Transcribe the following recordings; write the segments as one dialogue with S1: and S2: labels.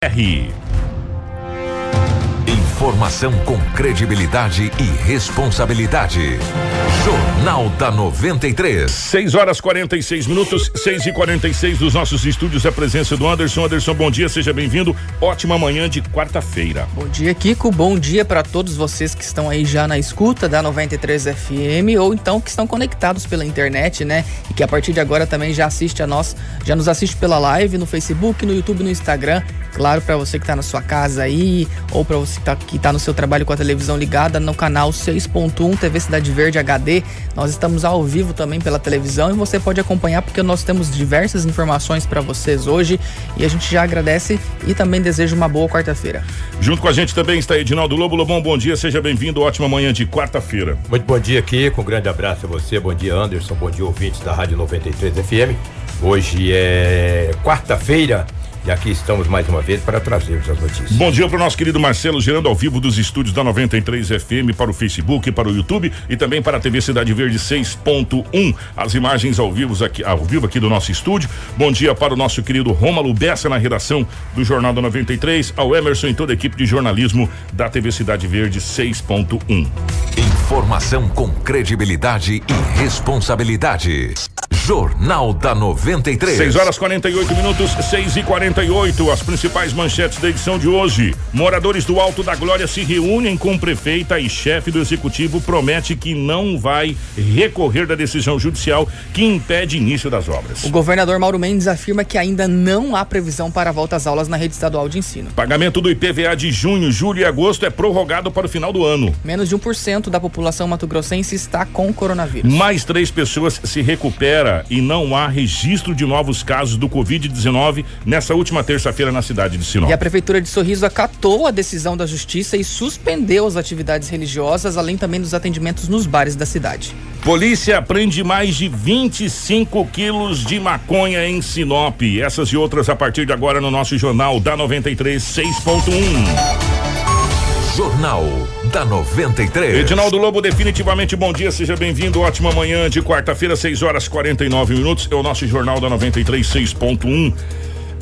S1: R.
S2: Informação com credibilidade e responsabilidade. Jornal da 93.
S1: 6 horas 46 minutos, 6 e 46 dos nossos estúdios. A presença do Anderson. Anderson, bom dia, seja bem-vindo. Ótima manhã de quarta-feira.
S3: Bom dia, Kiko. Bom dia para todos vocês que estão aí já na escuta da 93 FM ou então que estão conectados pela internet, né? E que a partir de agora também já assiste a nós, já nos assiste pela live no Facebook, no YouTube, no Instagram. Claro, para você que está na sua casa aí ou para você que tá, que tá no seu trabalho com a televisão ligada no canal 6.1 TV Cidade Verde HD. Nós estamos ao vivo também pela televisão e você pode acompanhar porque nós temos diversas informações para vocês hoje e a gente já agradece e também deseja uma boa quarta-feira.
S1: Junto com a gente também está Edinaldo Lobo. Lobão, bom dia, seja bem-vindo. Ótima manhã de quarta-feira.
S4: Muito bom dia aqui, com um grande abraço a você. Bom dia, Anderson. Bom dia, ouvintes da Rádio 93 FM. Hoje é quarta-feira. E aqui estamos mais uma vez para trazermos as notícias.
S1: Bom dia para o nosso querido Marcelo, gerando ao vivo dos estúdios da 93 FM para o Facebook, para o YouTube e também para a TV Cidade Verde 6.1. As imagens ao vivo aqui, ao vivo aqui do nosso estúdio. Bom dia para o nosso querido Rômulo Bessa na redação do Jornal da 93, ao Emerson e toda a equipe de jornalismo da TV Cidade Verde 6.1.
S2: Informação com credibilidade e responsabilidade. Jornal da 93.
S1: 6 horas 48 minutos, 6 e 48 As principais manchetes da edição de hoje. Moradores do Alto da Glória se reúnem com prefeita e chefe do executivo promete que não vai recorrer da decisão judicial que impede início das obras.
S3: O governador Mauro Mendes afirma que ainda não há previsão para a volta às aulas na rede estadual de ensino.
S1: Pagamento do IPVA de junho, julho e agosto é prorrogado para o final do ano.
S3: Menos de 1% da população mato-grossense está com coronavírus.
S1: Mais três pessoas se recuperam e não há registro de novos casos do Covid-19 nessa última terça-feira na cidade de Sinop.
S3: E a Prefeitura de Sorriso acatou a decisão da Justiça e suspendeu as atividades religiosas, além também dos atendimentos nos bares da cidade.
S1: Polícia prende mais de 25 quilos de maconha em Sinop. Essas e outras a partir de agora no nosso jornal da 93 6.1.
S2: Jornal da 93.
S1: Edinaldo Lobo, definitivamente bom dia, seja bem-vindo. Ótima manhã de quarta-feira, 6 horas 49 minutos. É o nosso Jornal da 93 6.1.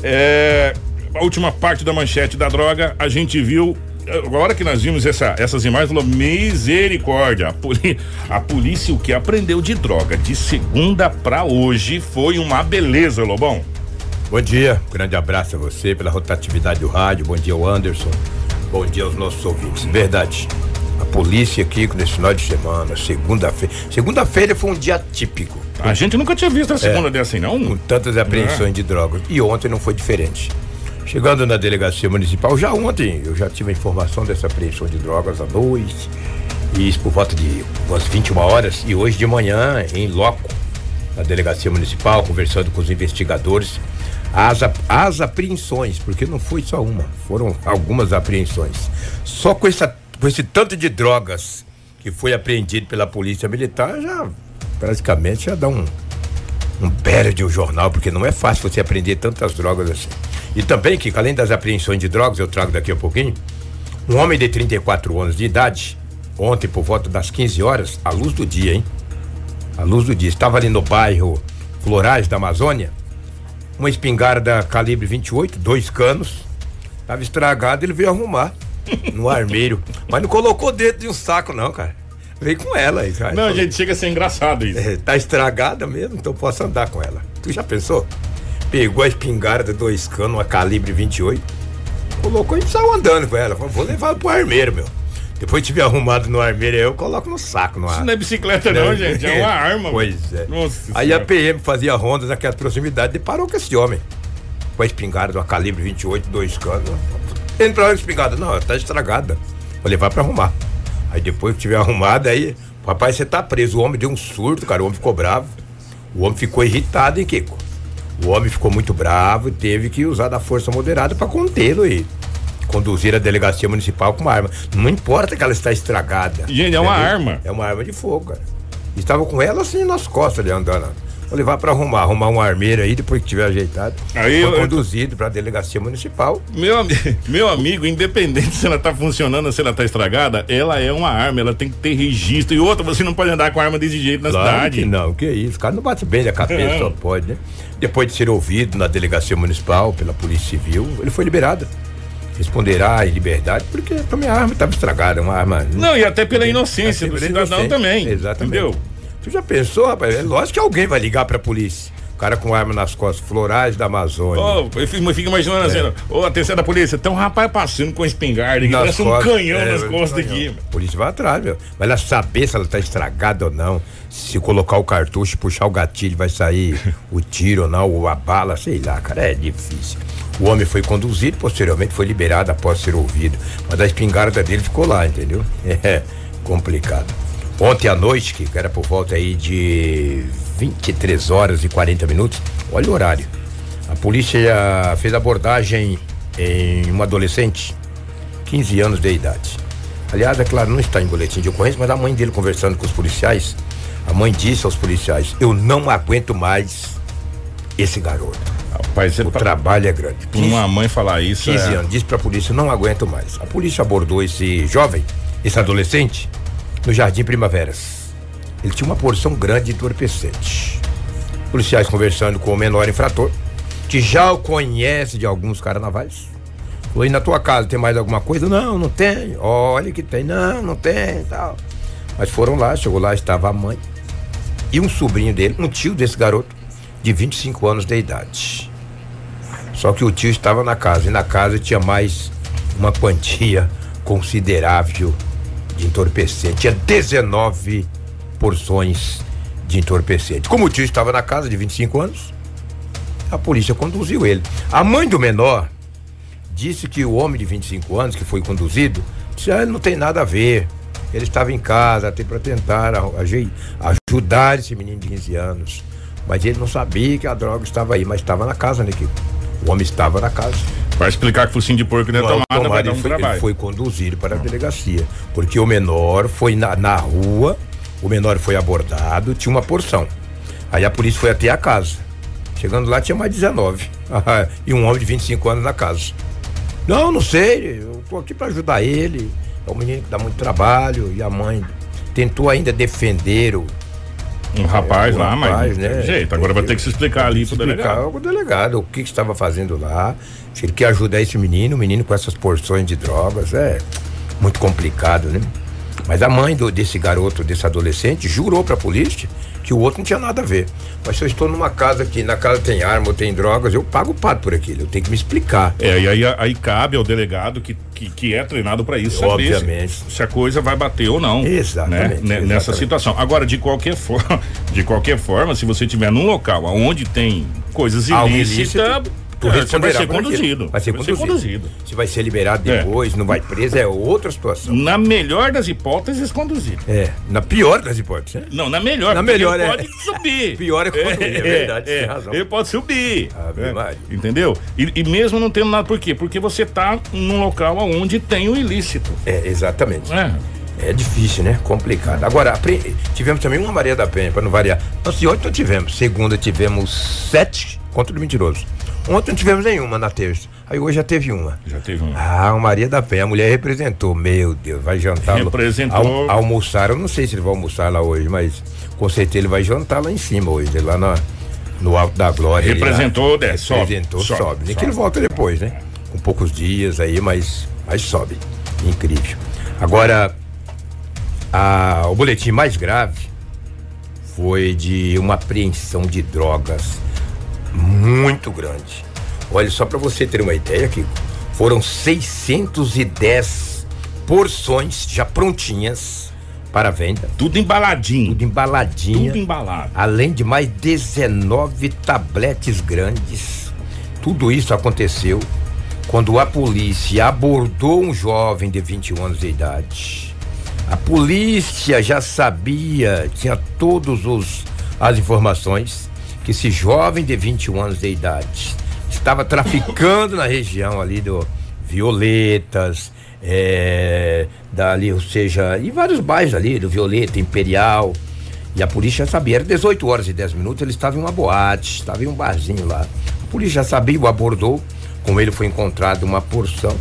S1: É, a última parte da manchete da droga, a gente viu agora que nós vimos essa, essas imagens, falou, misericórdia, a, poli, a polícia o que aprendeu de droga de segunda para hoje foi uma beleza, Lobão.
S4: Bom dia, grande abraço a você pela rotatividade do rádio, bom dia ao Anderson, Bom dia aos nossos ouvintes. Verdade. A polícia aqui nesse final de semana, segunda-feira. Segunda-feira foi um dia típico.
S1: A gente nunca tinha visto a segunda é, dessa, não?
S4: Com tantas apreensões é. de drogas. E ontem não foi diferente. Chegando na delegacia municipal, já ontem eu já tive a informação dessa apreensão de drogas à noite. E isso por volta de umas 21 horas. E hoje de manhã, em loco, na delegacia municipal, conversando com os investigadores as, as apreensões, porque não foi só uma, foram algumas apreensões. Só com, essa, com esse tanto de drogas que foi apreendido pela polícia militar, já praticamente já dá um, um perde o jornal, porque não é fácil você apreender tantas drogas assim. E também que, além das apreensões de drogas, eu trago daqui a pouquinho, um homem de 34 anos de idade, ontem por volta das 15 horas, à luz do dia, hein? À luz do dia, estava ali no bairro Florais da Amazônia, uma espingarda calibre 28, dois canos. Tava estragado, ele veio arrumar no armeiro. Mas não colocou dentro de um saco, não, cara. Veio com ela aí, cara.
S1: Não, gente, chega a ser engraçado isso. É,
S4: tá estragada mesmo, então posso andar com ela. Tu já pensou? Pegou a espingarda, dois canos, uma calibre 28, colocou e saiu andando com ela. Falou, vou levar pro armeiro, meu. Depois tiver arrumado no armeiro, eu coloco no saco. No
S1: Isso não é bicicleta, não, não gente. É uma arma.
S4: Pois é. Nossa Aí senhora. a PM fazia rondas naquela proximidade e parou com esse homem. Com a espingarda, uma calibre 28, dois canos. Entra pra lá espingarda. Não, tá estragada. Vou levar pra arrumar. Aí depois que tiver arrumado, aí, papai, você tá preso. O homem deu um surto, cara. O homem ficou bravo. O homem ficou irritado, hein, Kiko? O homem ficou muito bravo e teve que usar da força moderada para contê-lo aí conduzir a delegacia municipal com uma arma. Não importa que ela está estragada.
S1: Gente, é uma arma.
S4: É uma arma de fogo, cara. Estava com ela assim nas costas ali andando. Vou levar para arrumar, arrumar um armeiro aí, depois que tiver ajeitado. Aí eu, conduzido para a delegacia municipal.
S1: Meu, meu amigo, independente se ela tá funcionando ou se ela tá estragada, ela é uma arma, ela tem que ter registro. E outra, você não pode andar com arma desse jeito na
S4: claro
S1: cidade.
S4: Que não, que isso. O cara não bate bem na cabeça, é. só pode, né? Depois de ser ouvido na delegacia municipal pela Polícia Civil, ele foi liberado. Responderá em liberdade, porque a minha arma estava estragada, uma arma.
S1: Não, e até pela inocência do cidadão também.
S4: Exatamente.
S1: Entendeu?
S4: Tu já pensou, rapaz? É lógico que alguém vai ligar pra polícia. O cara com arma nas costas, florais da Amazônia.
S1: Ô, eu fico, eu fico imaginando assim, ô, atenção da polícia, tem um rapaz passando com espingarda aqui, parece um canhão
S4: é,
S1: nas
S4: um
S1: costas
S4: canhão.
S1: aqui.
S4: A polícia vai atrás, meu. Vai lá saber se ela tá estragada ou não. Se colocar o cartucho, puxar o gatilho, vai sair o tiro ou não, ou a bala, sei lá, cara, é difícil. O homem foi conduzido, posteriormente foi liberado após ser ouvido. Mas a espingarda dele ficou lá, entendeu? É complicado. Ontem à noite, que era por volta aí de 23 horas e 40 minutos, olha o horário. A polícia fez abordagem em uma adolescente 15 anos de idade. Aliás, é claro, não está em boletim de ocorrência, mas a mãe dele conversando com os policiais, a mãe disse aos policiais: Eu não aguento mais esse garoto.
S1: Rapaz,
S4: O
S1: pra-
S4: trabalho é grande.
S1: pra uma mãe falar isso.
S4: 15
S1: é-
S4: anos, disse pra polícia: Não aguento mais. A polícia abordou esse jovem, esse adolescente, no Jardim Primaveras. Ele tinha uma porção grande de entorpecente. Policiais conversando com o menor infrator, que já o conhece de alguns carnavais. Foi na tua casa, tem mais alguma coisa? Não, não tem. Olha que tem. Não, não tem tal. Mas foram lá, chegou lá, estava a mãe e um sobrinho dele, um tio desse garoto, de 25 anos de idade. Só que o tio estava na casa e na casa tinha mais uma quantia considerável de entorpecente. Tinha 19 porções de entorpecente. Como o tio estava na casa de 25 anos, a polícia conduziu ele. A mãe do menor disse que o homem de 25 anos que foi conduzido disse, ah, não tem nada a ver. Ele estava em casa até para tentar ajudar esse menino de 15 anos. Mas ele não sabia que a droga estava aí, mas estava na casa, né, Kiko? O homem estava na casa.
S1: Vai explicar que focinho de porco dentro da
S4: Não,
S1: tomada vai dar um
S4: ele, foi, ele
S1: trabalho.
S4: foi conduzido para a delegacia. Porque o menor foi na, na rua, o menor foi abordado, tinha uma porção. Aí a polícia foi até a casa. Chegando lá tinha mais 19. e um homem de 25 anos na casa. Não, não sei, eu tô aqui para ajudar ele. É um menino que dá muito trabalho. E a mãe tentou ainda defender o,
S1: Um rapaz
S4: o
S1: lá, mas
S4: rapaz,
S1: teve
S4: né?
S1: jeito. Agora vai ter que se explicar ali pro
S4: explicar
S1: delegado.
S4: ao delegado o que, que estava fazendo lá, se ele quer ajudar esse menino, o menino com essas porções de drogas, é muito complicado, né? Mas a mãe do- desse garoto, desse adolescente, jurou pra polícia que o outro não tinha nada a ver. Mas se eu estou numa casa que na casa tem arma ou tem drogas, eu pago o pato por aquilo, eu tenho que me explicar.
S1: É, e aí, aí cabe ao delegado que, que, que é treinado para isso saber se-
S4: Obviamente.
S1: Se, a coisa vai bater ou não.
S4: Exatamente,
S1: né? Né- Nessa
S4: exatamente.
S1: situação. Agora, de qualquer forma, de qualquer forma, se você estiver num local onde tem coisas ilícitas, é, você vai ser conduzido.
S4: Vai ser conduzido. Se vai ser liberado
S1: É.
S4: depois, não vai preso, é outra situação.
S1: Na melhor das hipóteses, conduzido.
S4: É, na pior das hipóteses, né?
S1: Não, na melhor.
S4: Na melhor,
S1: ele
S4: é.
S1: pode subir.
S4: Pior é conduzir, é verdade, tem razão.
S1: Ele pode subir. Né?
S4: Maria.
S1: Entendeu? E, e mesmo não tendo nada, por quê? Porque você tá num local onde tem o ilícito.
S4: É, exatamente.
S1: É.
S4: É difícil, né? Complicado. Agora, tivemos também uma Maria da Penha, para não variar. De ontem não tivemos. Segunda tivemos sete contra o mentiroso. Ontem não tivemos nenhuma na terça. Aí hoje já teve uma.
S1: Já teve um.
S4: Ah, o Maria da Penha, a mulher representou. Meu Deus, vai jantar.
S1: Representou.
S4: Al, almoçar, eu não sei se ele vai almoçar lá hoje, mas com certeza ele vai jantar lá em cima hoje, lá na, no Alto da Glória. lá.
S1: Representou, desce, sobe,
S4: Representou,
S1: sobe,
S4: sobe. Nem que
S1: sobe.
S4: ele volta depois, né? Com poucos dias aí, mas, mas sobe. Incrível. Agora, a- o boletim mais grave foi de uma apreensão de drogas muito grande. Olha, só para você ter uma ideia, Kiko, foram 610 porções já prontinhas para venda,
S1: Tudo embaladinho.
S4: tudo embaladinha.
S1: Tudo embalado.
S4: Além de mais 19 tabletes grandes. Tudo isso aconteceu quando a polícia abordou um jovem de 21 anos de idade. A polícia já sabia, tinha todos os as informações que esse jovem de 21 anos de idade estava traficando na região ali do Violetas, é, dali, ou seja, em vários bairros ali, do Violeta, Imperial. E a polícia já sabia, era 18 horas e 10 minutos, ele estava em uma boate, estava em um barzinho lá. A polícia já sabia, o abordou, com ele foi encontrado uma porção.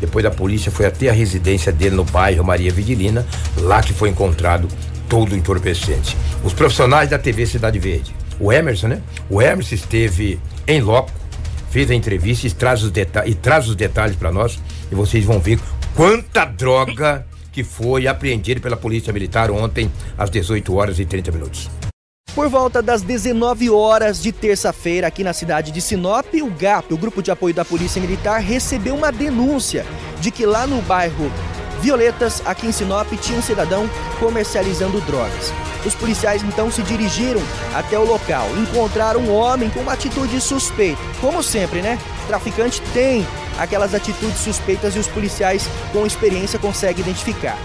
S4: Depois a polícia foi até a residência dele no bairro Maria Vidilina, lá que foi encontrado todo entorpecente. Os profissionais da TV Cidade Verde, o Emerson, né? O Emerson esteve em loco, fez a entrevista e traz os, deta e traz os detalhes para nós e vocês vão ver quanta droga que foi apreendida pela Polícia Militar ontem às 18 horas e 30 minutos.
S5: Por volta das 19 horas de terça-feira, aqui na cidade de Sinop, o GAP, o Grupo de Apoio da Polícia Militar, recebeu uma denúncia de que lá no bairro Violetas, aqui em Sinop, tinha um cidadão comercializando drogas. Os policiais então se dirigiram até o local, encontraram um homem com uma atitude suspeita. Como sempre, né? O traficante tem aquelas atitudes suspeitas e os policiais com experiência conseguem identificar.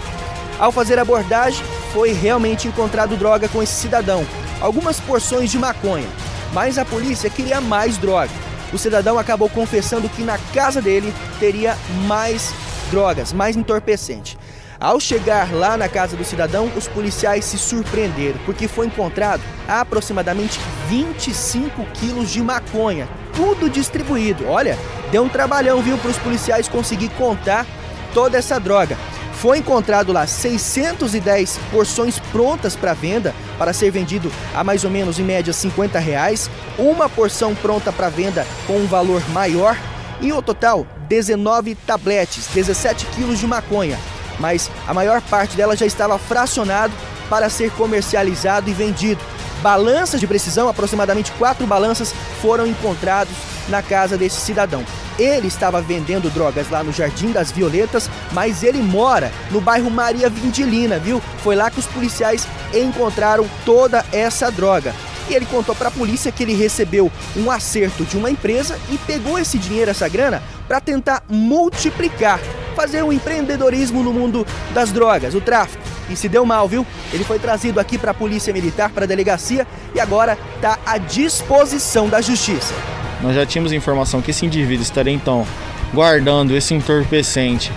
S5: Ao fazer a abordagem, foi realmente encontrado droga com esse cidadão, algumas porções de maconha, mas a polícia queria mais droga. O cidadão acabou confessando que na casa dele teria mais drogas, mais entorpecente. Ao chegar lá na casa do cidadão, os policiais se surpreenderam, porque foi encontrado aproximadamente 25 quilos de maconha, tudo distribuído. Olha, deu um trabalhão, viu, para os policiais conseguir contar toda essa droga. Foi encontrado lá 610 porções prontas para venda, para ser vendido a mais ou menos em média 50 reais, uma porção pronta para venda com um valor maior e o total 19 tabletes, 17 quilos de maconha, mas a maior parte dela já estava fracionado para ser comercializado e vendido. Balanças de precisão, aproximadamente quatro balanças, foram encontrados na casa desse cidadão. Ele estava vendendo drogas lá no Jardim das Violetas, mas ele mora no bairro Maria Vindilina, viu? Foi lá que os policiais encontraram toda essa droga. E ele contou para a polícia que ele recebeu um acerto de uma empresa e pegou esse dinheiro, essa grana, para tentar multiplicar, fazer um empreendedorismo no mundo das drogas, o tráfico. E se deu mal, viu? Ele foi trazido aqui para a Polícia Militar, para a delegacia e agora está à disposição da Justiça.
S6: Nós já tínhamos informação que esse indivíduo estaria então guardando esse entorpecente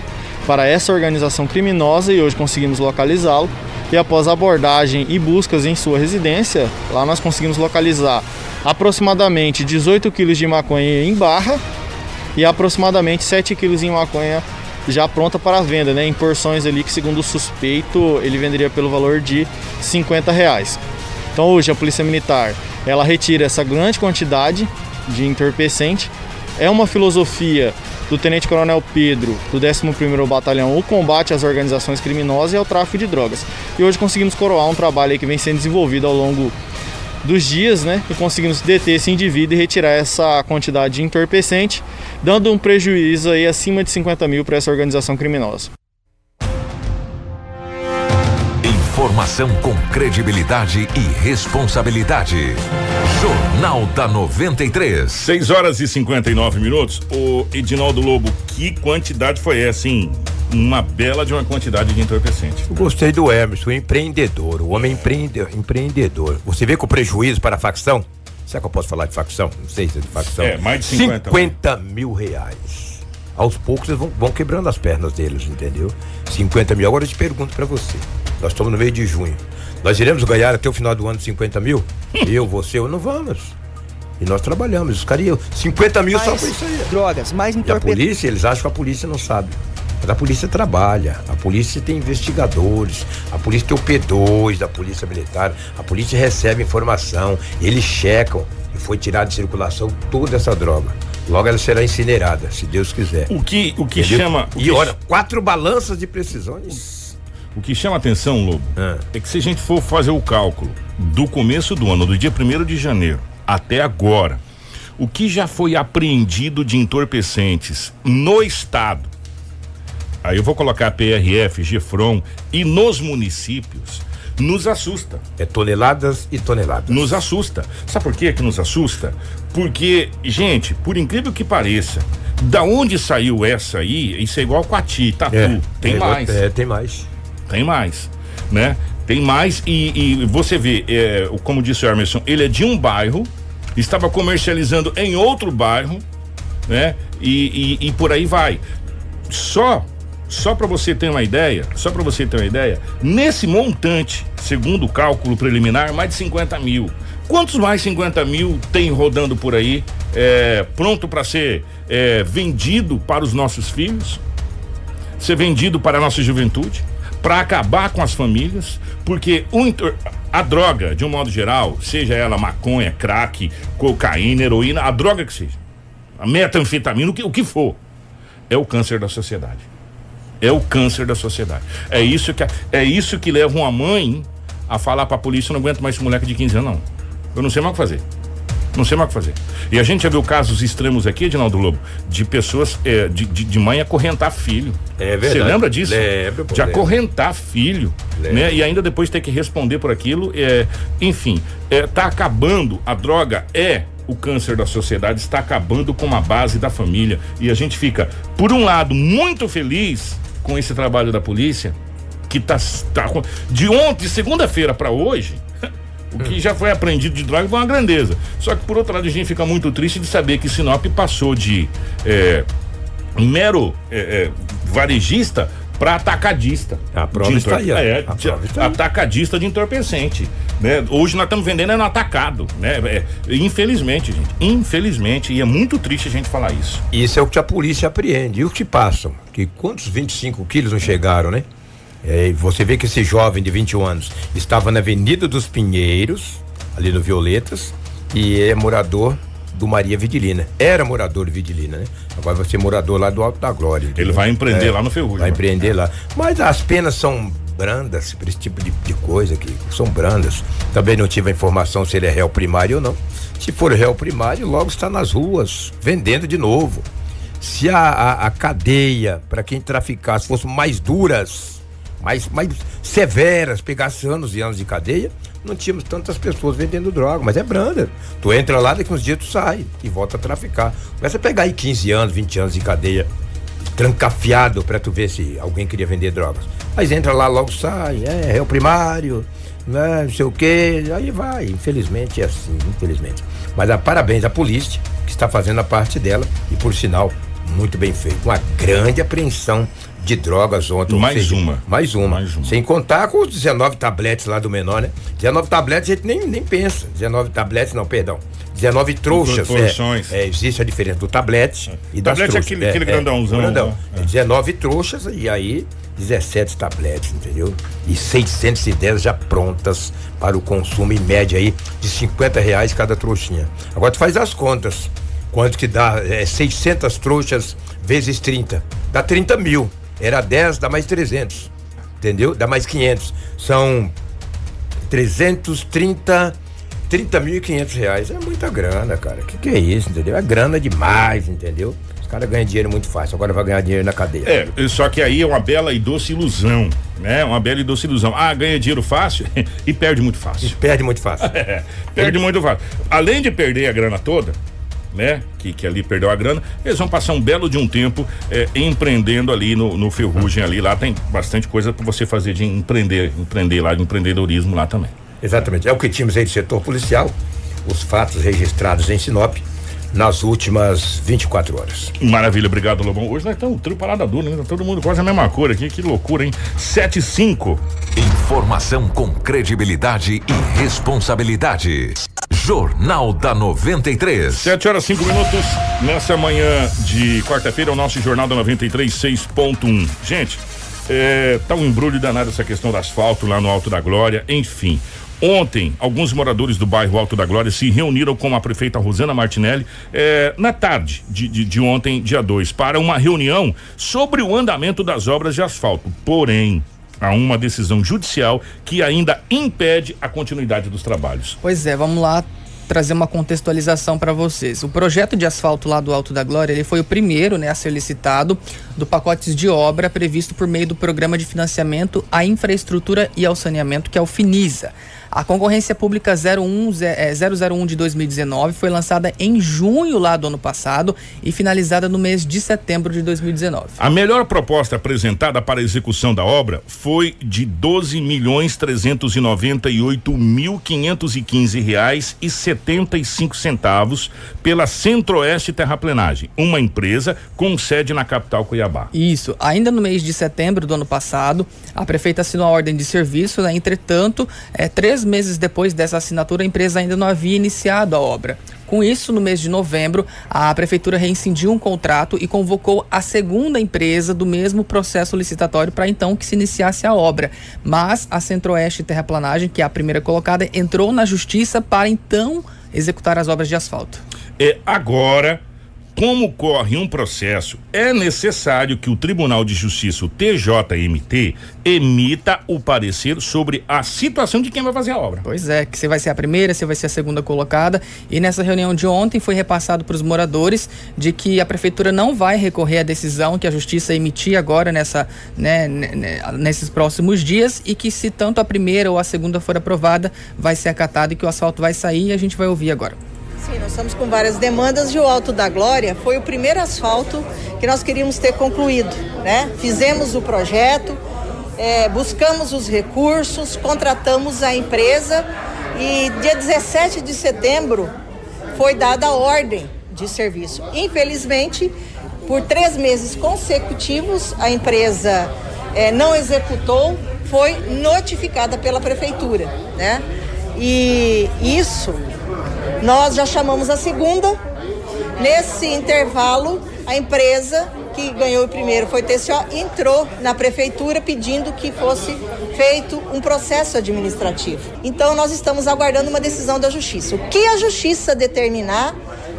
S6: para essa organização criminosa e hoje conseguimos localizá-lo. E após abordagem e buscas em sua residência, lá nós conseguimos localizar aproximadamente 18 quilos de maconha em barra e aproximadamente 7 quilos de maconha já pronta para venda, né, em porções ali que segundo o suspeito ele venderia pelo valor de 50 reais. Então hoje a polícia militar ela retira essa grande quantidade de entorpecente. É uma filosofia do Tenente Coronel Pedro, do 11º Batalhão, o combate às organizações criminosas e ao tráfico de drogas. E hoje conseguimos coroar um trabalho que vem sendo desenvolvido ao longo dos dias, né? E conseguimos deter esse indivíduo e retirar essa quantidade de entorpecente, dando um prejuízo aí acima de 50 mil para essa organização criminosa.
S2: Informação com credibilidade e responsabilidade. Jornal da 93.
S1: 6 horas e 59 minutos. O Edinaldo Lobo, que quantidade foi essa, hein? Uma bela de uma quantidade de entorpecente.
S4: Eu gostei do Emerson, o empreendedor, o homem empreende, empreendedor. Você vê que o prejuízo para a facção, será que eu posso falar de facção? Não sei se é de facção.
S1: É, mais de 50.
S4: 50 mil reais. Aos poucos eles vão, vão quebrando as pernas deles, entendeu? 50 mil. Agora eu te pergunto para você. Nós estamos no meio de junho. Nós iremos ganhar até o final do ano 50 mil? eu, você, eu não vamos. E nós trabalhamos. Os caras 50 mil
S5: mais
S4: só por isso aí.
S5: Drogas, mais
S4: E a polícia, eles acham que a polícia não sabe. Mas a polícia trabalha, a polícia tem investigadores, a polícia tem o P2 da Polícia Militar, a polícia recebe informação, eles checam e foi tirada de circulação toda essa droga. Logo ela será incinerada, se Deus quiser.
S1: O que, o que
S4: Entendeu?
S1: chama. O
S4: E
S1: que,
S4: olha, quatro balanças de precisões.
S1: o que chama atenção, Lobo,
S4: Ah.
S1: é que se a gente for fazer o cálculo do começo do ano, do dia 1 de janeiro até agora, o que já foi apreendido de entorpecentes no estado, aí eu vou colocar PRF, GFROM e nos municípios, nos assusta.
S4: É toneladas e toneladas.
S1: Nos assusta. Sabe por quê que nos assusta? Porque, gente, por incrível que pareça, da onde saiu essa aí, isso é igual Quati, Tatu. tem
S4: é,
S1: mais.
S4: É, tem mais.
S1: Tem mais, né? Tem mais e, e você vê, é, como disse o Emerson, ele é de um bairro, estava comercializando em outro bairro, né? E, e, e por aí vai. Só, só para você ter uma ideia, só para você ter uma ideia, nesse montante, segundo o cálculo preliminar, mais de 50 mil. Quantos mais 50 mil tem rodando por aí, é, pronto para ser é, vendido para os nossos filhos? ser vendido para a nossa juventude, para acabar com as famílias, porque a droga, de um modo geral, seja ela maconha, crack, cocaína, heroína, a droga que seja. a metanfetamina, o que, o que for. É o câncer da sociedade. É o câncer da sociedade. É isso que, é isso que leva uma mãe a falar pra polícia: eu não aguento mais esse moleque de 15 anos, não. Eu não sei mais o que fazer. Não sei mais o que fazer. E a gente já viu casos extremos aqui, Edinaldo Lobo, de pessoas, é, de, de, de, mãe acorrentar filho.
S4: É verdade.
S1: Você lembra disso?
S4: Lembro,
S1: de acorrentar filho. Né? E ainda depois ter que responder por aquilo. É, enfim, é, tá acabando. A droga é o câncer da sociedade, está acabando com a base da família. E a gente fica, por um lado, muito feliz com esse trabalho da polícia, que tá, tá de ontem, segunda-feira para hoje o que já foi apreendido de droga foi uma grandeza. Só que, por outro lado, a gente fica muito triste de saber que Sinop passou de é, mero é, é, varejista para atacadista.
S4: A prova está aí.
S1: É, a prova está atacadista de entorpecente. Né? Hoje nós estamos vendendo é no atacado. Né? É, infelizmente, gente. Infelizmente. E é muito triste a gente falar isso.
S4: Isso é o que a polícia apreende. E o que passam? Que quantos 25 quilos não chegaram, né? É, você vê que esse jovem de 21 anos estava na Avenida dos Pinheiros, ali no Violetas, e é morador do Maria Vidilina. Era morador de Vidilina, né? Agora vai ser morador lá do Alto da Glória.
S1: Ele vai empreender é, lá no Ferrugem.
S4: Vai empreender é. lá. Mas as penas são brandas para esse tipo de, de, coisa que são brandas. Também não tive a informação se ele é réu primário ou não. Se for réu primário, logo está nas ruas, vendendo de novo. Se a, a, a cadeia para quem traficasse fosse mais duras, mais, mais severas, pegasse anos e anos de cadeia, não tínhamos tantas pessoas vendendo droga, mas é branda. Tu entra lá, daqui uns dias tu sai e volta a traficar. Começa a pegar aí 15 anos, 20 anos de cadeia, trancafiado para tu ver se alguém queria vender drogas. Mas entra lá, logo sai, é, é o primário, né, não sei o quê, aí vai. Infelizmente é assim, infelizmente. Mas a, parabéns à polícia, que está fazendo a parte dela, e por sinal, muito bem feito. Uma grande apreensão de drogas ontem.
S1: Mais seja, uma.
S4: Mais uma. Mais uma. Sem contar com os 19 tabletes lá do menor, né? 19 tabletes a gente nem, nem pensa. 19 tabletes, não, perdão. 19 trouxas. É, é, existe a diferença do tablete é. e das
S1: tablete é aquele, é, aquele grandãozão. grandão.
S4: Né? 19 é. trouxas e aí 17 tabletes, entendeu? E 610 já prontas para o consumo em média aí de 50 reais cada trouxinha. Agora tu faz as contas. Quanto que dá? É, 600 trouxas vezes 30. Dá 30 mil. Era 10, dá mais 300. Entendeu? Dá mais 500. São 330 30.500 reais. É muita grana, cara. O que, que é isso, entendeu? É grana demais, entendeu? Os caras ganham dinheiro muito fácil. Agora vai ganhar dinheiro na cadeia.
S1: É, só que aí é uma bela e doce ilusão, né? Uma bela e doce ilusão. Ah, ganha dinheiro fácil e perde muito fácil. E
S4: perde muito fácil.
S1: é, perde muito fácil. Além de perder a grana toda, né? Que, que ali perdeu a grana, eles vão passar um belo de um tempo é, empreendendo ali no, no Ferrugem ali. Lá tem bastante coisa para você fazer de empreender, empreender lá, de empreendedorismo lá também.
S4: Exatamente. É o que tínhamos aí do setor policial, os fatos registrados em Sinop nas últimas 24 horas.
S1: Maravilha, obrigado, Lobão. Hoje nós estamos trio parada dura, né? Todo mundo quase a mesma cor aqui, que loucura, hein? 7 e 5.
S2: Informação com credibilidade e responsabilidade. Jornal da 93.
S1: 7 horas 5 minutos. Nessa manhã de quarta-feira, o nosso Jornal da 93 6.1. Gente, é, tá um embrulho danado essa questão do asfalto lá no Alto da Glória, enfim. Ontem, alguns moradores do bairro Alto da Glória se reuniram com a prefeita Rosana Martinelli eh, na tarde de, de, de ontem, dia 2, para uma reunião sobre o andamento das obras de asfalto. Porém, há uma decisão judicial que ainda impede a continuidade dos trabalhos.
S3: Pois é, vamos lá trazer uma contextualização para vocês. O projeto de asfalto lá do Alto da Glória, ele foi o primeiro, né, a ser licitado do pacotes de obra previsto por meio do Programa de Financiamento à Infraestrutura e ao Saneamento, que é o FINISA. A concorrência pública 01, é, 001 de 2019 foi lançada em junho lá do ano passado e finalizada no mês de setembro de 2019.
S1: A melhor proposta apresentada para a execução da obra foi de 12 milhões 398 mil 515 reais e 75 centavos pela Centro-Oeste Terraplenagem, uma empresa com sede na capital Cuiabá.
S3: Isso. Ainda no mês de setembro do ano passado, a prefeita assinou a ordem de serviço, né? entretanto, é, três Três meses depois dessa assinatura, a empresa ainda não havia iniciado a obra. Com isso, no mês de novembro, a prefeitura reincindiu um contrato e convocou a segunda empresa do mesmo processo licitatório para então que se iniciasse a obra. Mas a Centro-Oeste Terraplanagem, que é a primeira colocada, entrou na justiça para então executar as obras de asfalto.
S1: É agora como corre um processo, é necessário que o Tribunal de Justiça, o TJMT, emita o parecer sobre a situação de quem vai fazer a obra.
S3: Pois é, que você vai ser a primeira, você vai ser a segunda colocada. E nessa reunião de ontem foi repassado para os moradores de que a prefeitura não vai recorrer à decisão que a justiça emitir agora nessa, né, nesses próximos dias e que se tanto a primeira ou a segunda for aprovada, vai ser acatada e que o asfalto vai sair e a gente vai ouvir agora.
S7: Sim, nós estamos com várias demandas e o Alto da Glória foi o primeiro asfalto que nós queríamos ter concluído, né? Fizemos o projeto, é, buscamos os recursos, contratamos a empresa e dia 17 de setembro foi dada a ordem de serviço. Infelizmente, por três meses consecutivos, a empresa é, não executou, foi notificada pela prefeitura, né? E isso nós já chamamos a segunda. Nesse intervalo, a empresa que ganhou o primeiro foi TCO, entrou na prefeitura pedindo que fosse feito um processo administrativo. Então nós estamos aguardando uma decisão da justiça. O que a justiça determinar,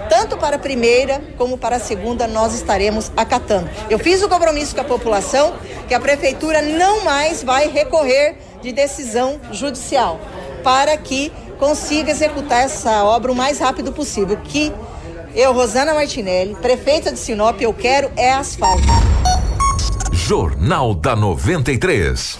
S7: tanto para a primeira como para a segunda, nós estaremos acatando. Eu fiz o compromisso com a população que a prefeitura não mais vai recorrer de decisão judicial para que consiga executar essa obra o mais rápido possível. Que eu, Rosana Martinelli, prefeita de Sinop, eu quero é asfalto.
S2: Jornal da 93.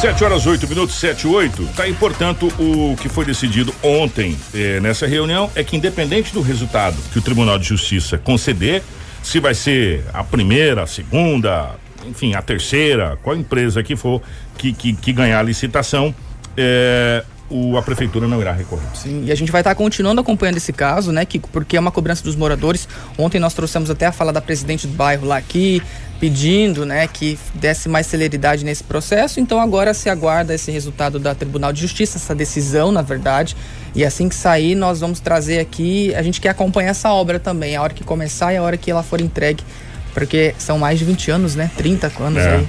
S1: 7 horas 8 minutos, 7 e 8. Tá aí, portanto, o que foi decidido ontem eh, nessa reunião é que, independente do resultado que o Tribunal de Justiça conceder, se vai ser a primeira, a segunda, enfim, a terceira, qual empresa que for que, que, que ganhar a licitação, eh, o, a prefeitura não irá recorrer.
S3: Sim, e a gente vai estar continuando acompanhando esse caso, né, Kiko? Porque é uma cobrança dos moradores. Ontem nós trouxemos até a fala da presidente do bairro lá aqui, pedindo, né, que desse mais celeridade nesse processo. Então agora se aguarda esse resultado da Tribunal de Justiça, essa decisão, na verdade. E assim que sair, nós vamos trazer aqui. A gente quer acompanhar essa obra também, a hora que começar e a hora que ela for entregue. Porque são mais de 20 anos, né? 30 anos é. aí.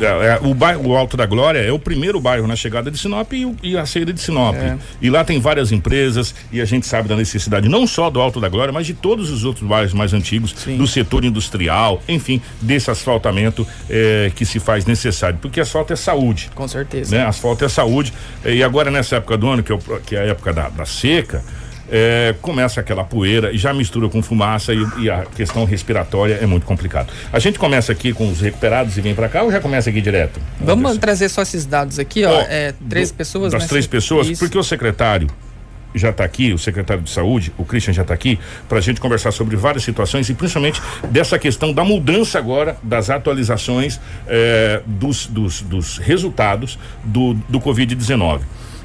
S1: É, é, o bairro o Alto da Glória é o primeiro bairro na chegada de Sinop e, e a saída de Sinop. É. E lá tem várias empresas e a gente sabe da necessidade não só do Alto da Glória, mas de todos os outros bairros mais antigos, Sim. do setor industrial, enfim, desse asfaltamento é, que se faz necessário. Porque asfalto é saúde.
S3: Com certeza.
S1: Né? Asfalto é saúde. E agora nessa época do ano, que é, o, que é a época da, da seca, é, começa aquela poeira e já mistura com fumaça e, e, a questão respiratória é muito complicado. A gente começa aqui com os recuperados e vem para cá ou já começa aqui direto?
S3: Vamos, trazer só esses dados aqui, ó. é, três do, pessoas.
S1: Das né? três pessoas, Isso. porque o secretário já está aqui, o secretário de saúde, o Christian já está aqui, para a gente conversar sobre várias situações e principalmente dessa questão da mudança agora das atualizações eh, dos, dos, dos resultados do, do Covid-19.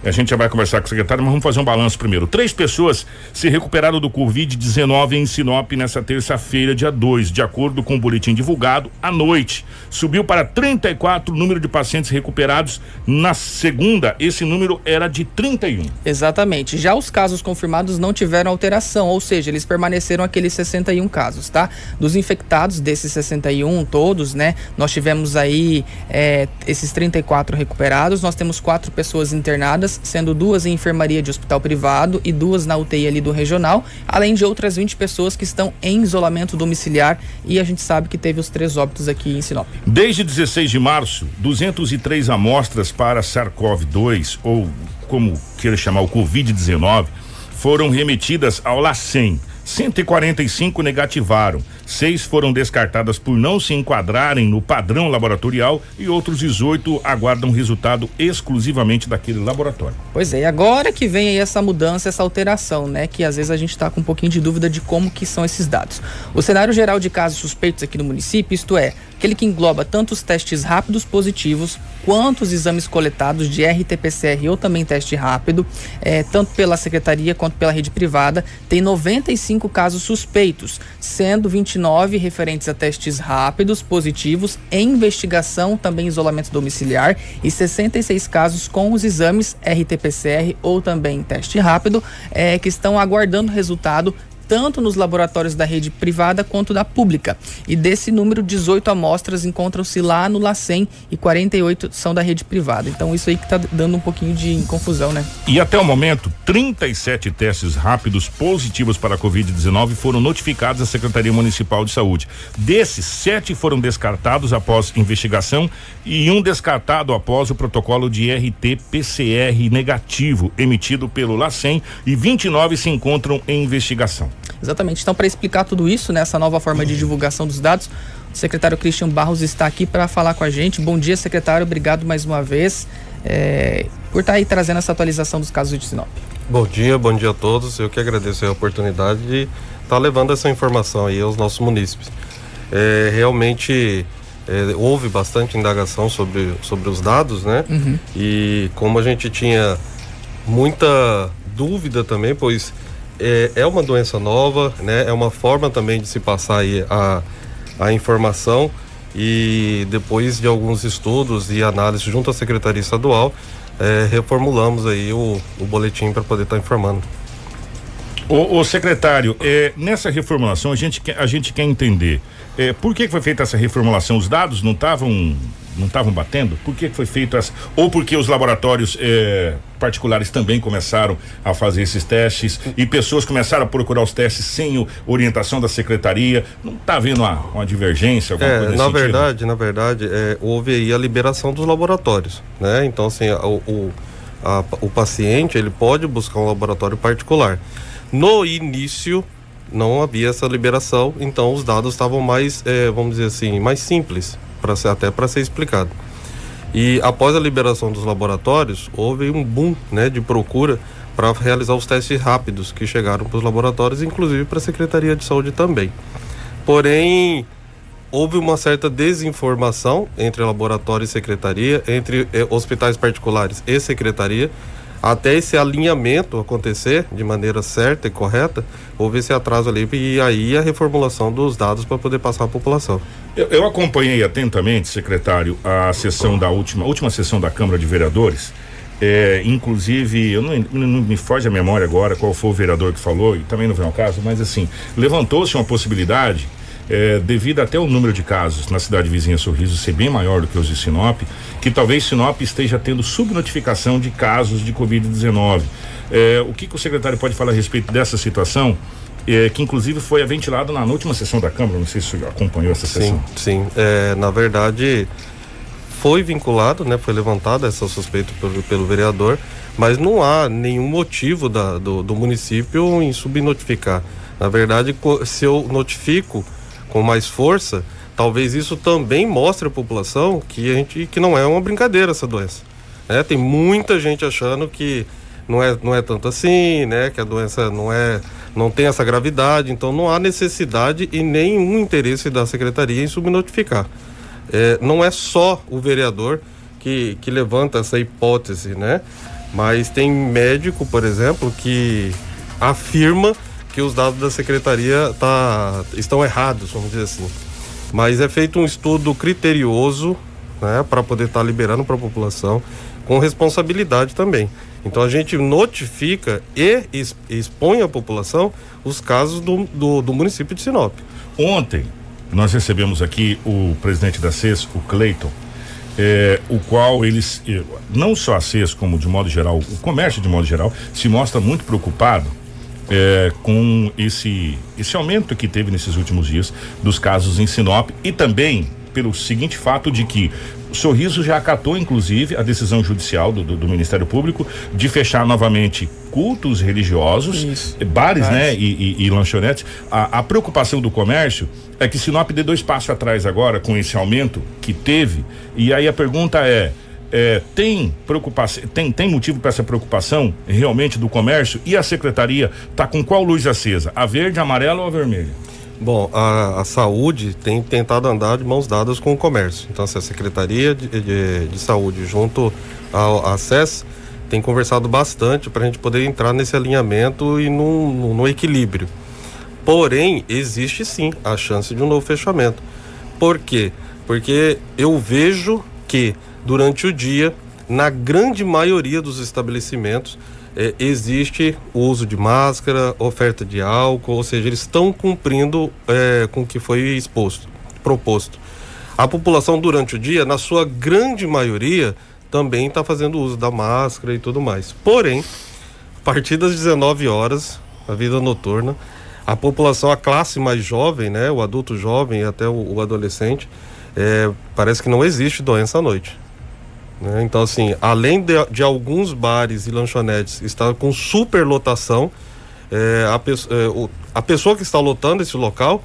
S1: A gente já vai conversar com o secretário, mas vamos fazer um balanço primeiro. Três pessoas se recuperaram do Covid-19 em Sinop nessa terça-feira, dia 2, de acordo com o boletim divulgado à noite. Subiu para 34 o número de pacientes recuperados. Na segunda, esse número era de 31.
S3: Exatamente. Já os casos confirmados não tiveram alteração, ou seja, eles permaneceram aqueles 61 casos, tá? Dos infectados, desses 61 todos, né? Nós tivemos aí é, esses 34 recuperados, nós temos quatro pessoas internadas sendo duas em enfermaria de hospital privado e duas na UTI ali do regional, além de outras 20 pessoas que estão em isolamento domiciliar e a gente sabe que teve os três óbitos aqui em Sinop.
S1: Desde 16 de março, 203 amostras para SARS-CoV-2 ou como queira chamar o COVID-19 foram remetidas ao LACEN 145 negativaram, seis foram descartadas por não se enquadrarem no padrão laboratorial e outros 18 aguardam resultado exclusivamente daquele laboratório.
S3: Pois é, e agora que vem aí essa mudança, essa alteração, né? Que às vezes a gente está com um pouquinho de dúvida de como que são esses dados. O cenário geral de casos suspeitos aqui no município, isto é, aquele que engloba tanto os testes rápidos positivos quanto os exames coletados de RT-PCR ou também teste rápido, é, tanto pela secretaria quanto pela rede privada, tem 95 casos suspeitos, sendo 29 referentes a testes rápidos positivos em investigação, também isolamento domiciliar, e 66 casos com os exames RT-PCR ou também teste rápido, é, que estão aguardando resultado tanto nos laboratórios da rede privada quanto da pública. E desse número, 18 amostras encontram-se lá no LACEN e 48 são da rede privada. Então isso aí que está dando um pouquinho de confusão, né?
S1: E até o momento, 37 testes rápidos positivos para a Covid-19 foram notificados à Secretaria Municipal de Saúde. Desses, sete foram descartados após investigação e um descartado após o protocolo de RT-PCR negativo emitido pelo LACEN e 29 se encontram em investigação.
S3: Exatamente. Então, para explicar tudo isso, nessa né, nova forma de divulgação dos dados, o secretário Christian Barros está aqui para falar com a gente. Bom dia, secretário. Obrigado mais uma vez é, por estar tá aí trazendo essa atualização dos casos de Sinop.
S8: Bom dia, bom dia a todos. Eu que agradeço a oportunidade de estar tá levando essa informação aí aos nossos munícipes. É, realmente é, houve bastante indagação sobre, sobre os dados, né? Uhum. E como a gente tinha muita dúvida também, pois é, é uma doença nova, né? É uma forma também de se passar a, a informação e depois de alguns estudos e análises junto à Secretaria Estadual, é, reformulamos aí o, o boletim para poder estar tá informando.
S1: O, secretário, é, nessa reformulação a gente, quer, a gente quer entender é, por que foi feita essa reformulação? Os dados não estavam não estavam batendo? Por que foi feito essa? Ou porque os laboratórios é, particulares também começaram a fazer esses testes e pessoas começaram a procurar os testes sem orientação da secretaria? Não está havendo uma, uma divergência?
S8: É, na verdade, na verdade, é, houve aí a liberação dos laboratórios, né? Então, assim, o, o, a, o paciente ele pode buscar um laboratório particular. No início, não havia essa liberação, então os dados estavam mais, é, vamos dizer assim, mais simples, para ser, até para ser explicado. E após a liberação dos laboratórios, houve um boom né, de procura para realizar os testes rápidos que chegaram para os laboratórios, inclusive para a Secretaria de Saúde também. Porém, houve uma certa desinformação entre laboratório e secretaria, entre eh, hospitais particulares e secretaria, até esse alinhamento acontecer de maneira certa e correta, houve esse atraso ali e aí a reformulação dos dados para poder passar à população.
S1: Eu, eu, acompanhei atentamente, secretário, a sessão da última, última sessão da Câmara de Vereadores. É, inclusive, eu não, não, me foge a memória agora qual foi o vereador que falou, e também não vem ao caso, mas assim, levantou-se uma possibilidade é, devido até o número de casos na cidade vizinha Sorriso ser bem maior do que os de Sinop, que talvez Sinop esteja tendo subnotificação de casos de Covid-19. É, o que, que, o secretário pode falar a respeito dessa situação? É, que inclusive foi ventilado na última sessão da Câmara, não sei se o senhor acompanhou essa sessão.
S8: Sim, sim. É, na verdade, foi vinculado, né, foi levantada essa suspeita pelo, pelo vereador, mas não há nenhum motivo da, do, do município em subnotificar. Na verdade, se eu notifico com mais força, talvez isso também mostre à população que a gente que não é uma brincadeira essa doença. Né? Tem muita gente achando que não é, não é tanto assim, né? Que a doença não é não tem essa gravidade, então não há necessidade e nenhum interesse da secretaria em subnotificar. É, não é só o vereador que, que levanta essa hipótese, né? Mas tem médico, por exemplo, que afirma que os dados da secretaria tá, estão errados, vamos dizer assim. Mas é feito um estudo criterioso né, para poder estar tá liberando para a população, com responsabilidade também. Então a gente notifica e expõe à população os casos do, do, do município de Sinop.
S1: Ontem nós recebemos aqui o presidente da CES, o Cleiton, é, o qual eles, eh, não só a CES, como de modo geral, o comércio de modo geral, se mostra muito preocupado é, com esse, esse aumento que teve nesses últimos dias dos casos em Sinop e também pelo seguinte fato de que o Sorriso já acatou, inclusive, a decisão judicial do, do, do Ministério Público de fechar novamente cultos religiosos, Isso. bares, né, e, e, e lanchonetes. A, a, preocupação do comércio é que Sinop dê dois passos atrás agora com esse aumento que teve. E aí a pergunta é: é, tem preocupação, tem, tem motivo para essa preocupação realmente do comércio? E a secretaria está com qual luz acesa? A verde, a amarela ou a vermelha?
S8: Bom, a, a, saúde tem tentado andar de mãos dadas com o comércio. Então, assim, a Secretaria de, de, de Saúde, junto ao ACES, tem conversado bastante para a gente poder entrar nesse alinhamento e no equilíbrio. Porém, existe sim a chance de um novo fechamento. Por quê? Porque eu vejo que durante o dia, na grande maioria dos estabelecimentos, é, existe o uso de máscara, oferta de álcool, ou seja, eles estão cumprindo é, com o que foi exposto, proposto. A população durante o dia, na sua grande maioria, também está fazendo uso da máscara e tudo mais. Porém, a partir das 19 horas, a vida noturna, a população, a classe mais jovem, né, o adulto jovem e até o, o adolescente, é, parece que não existe doença à noite. Né? Então, assim, além de, de, alguns bares e lanchonetes estar com superlotação, é, a, é, a pessoa que está lotando esse local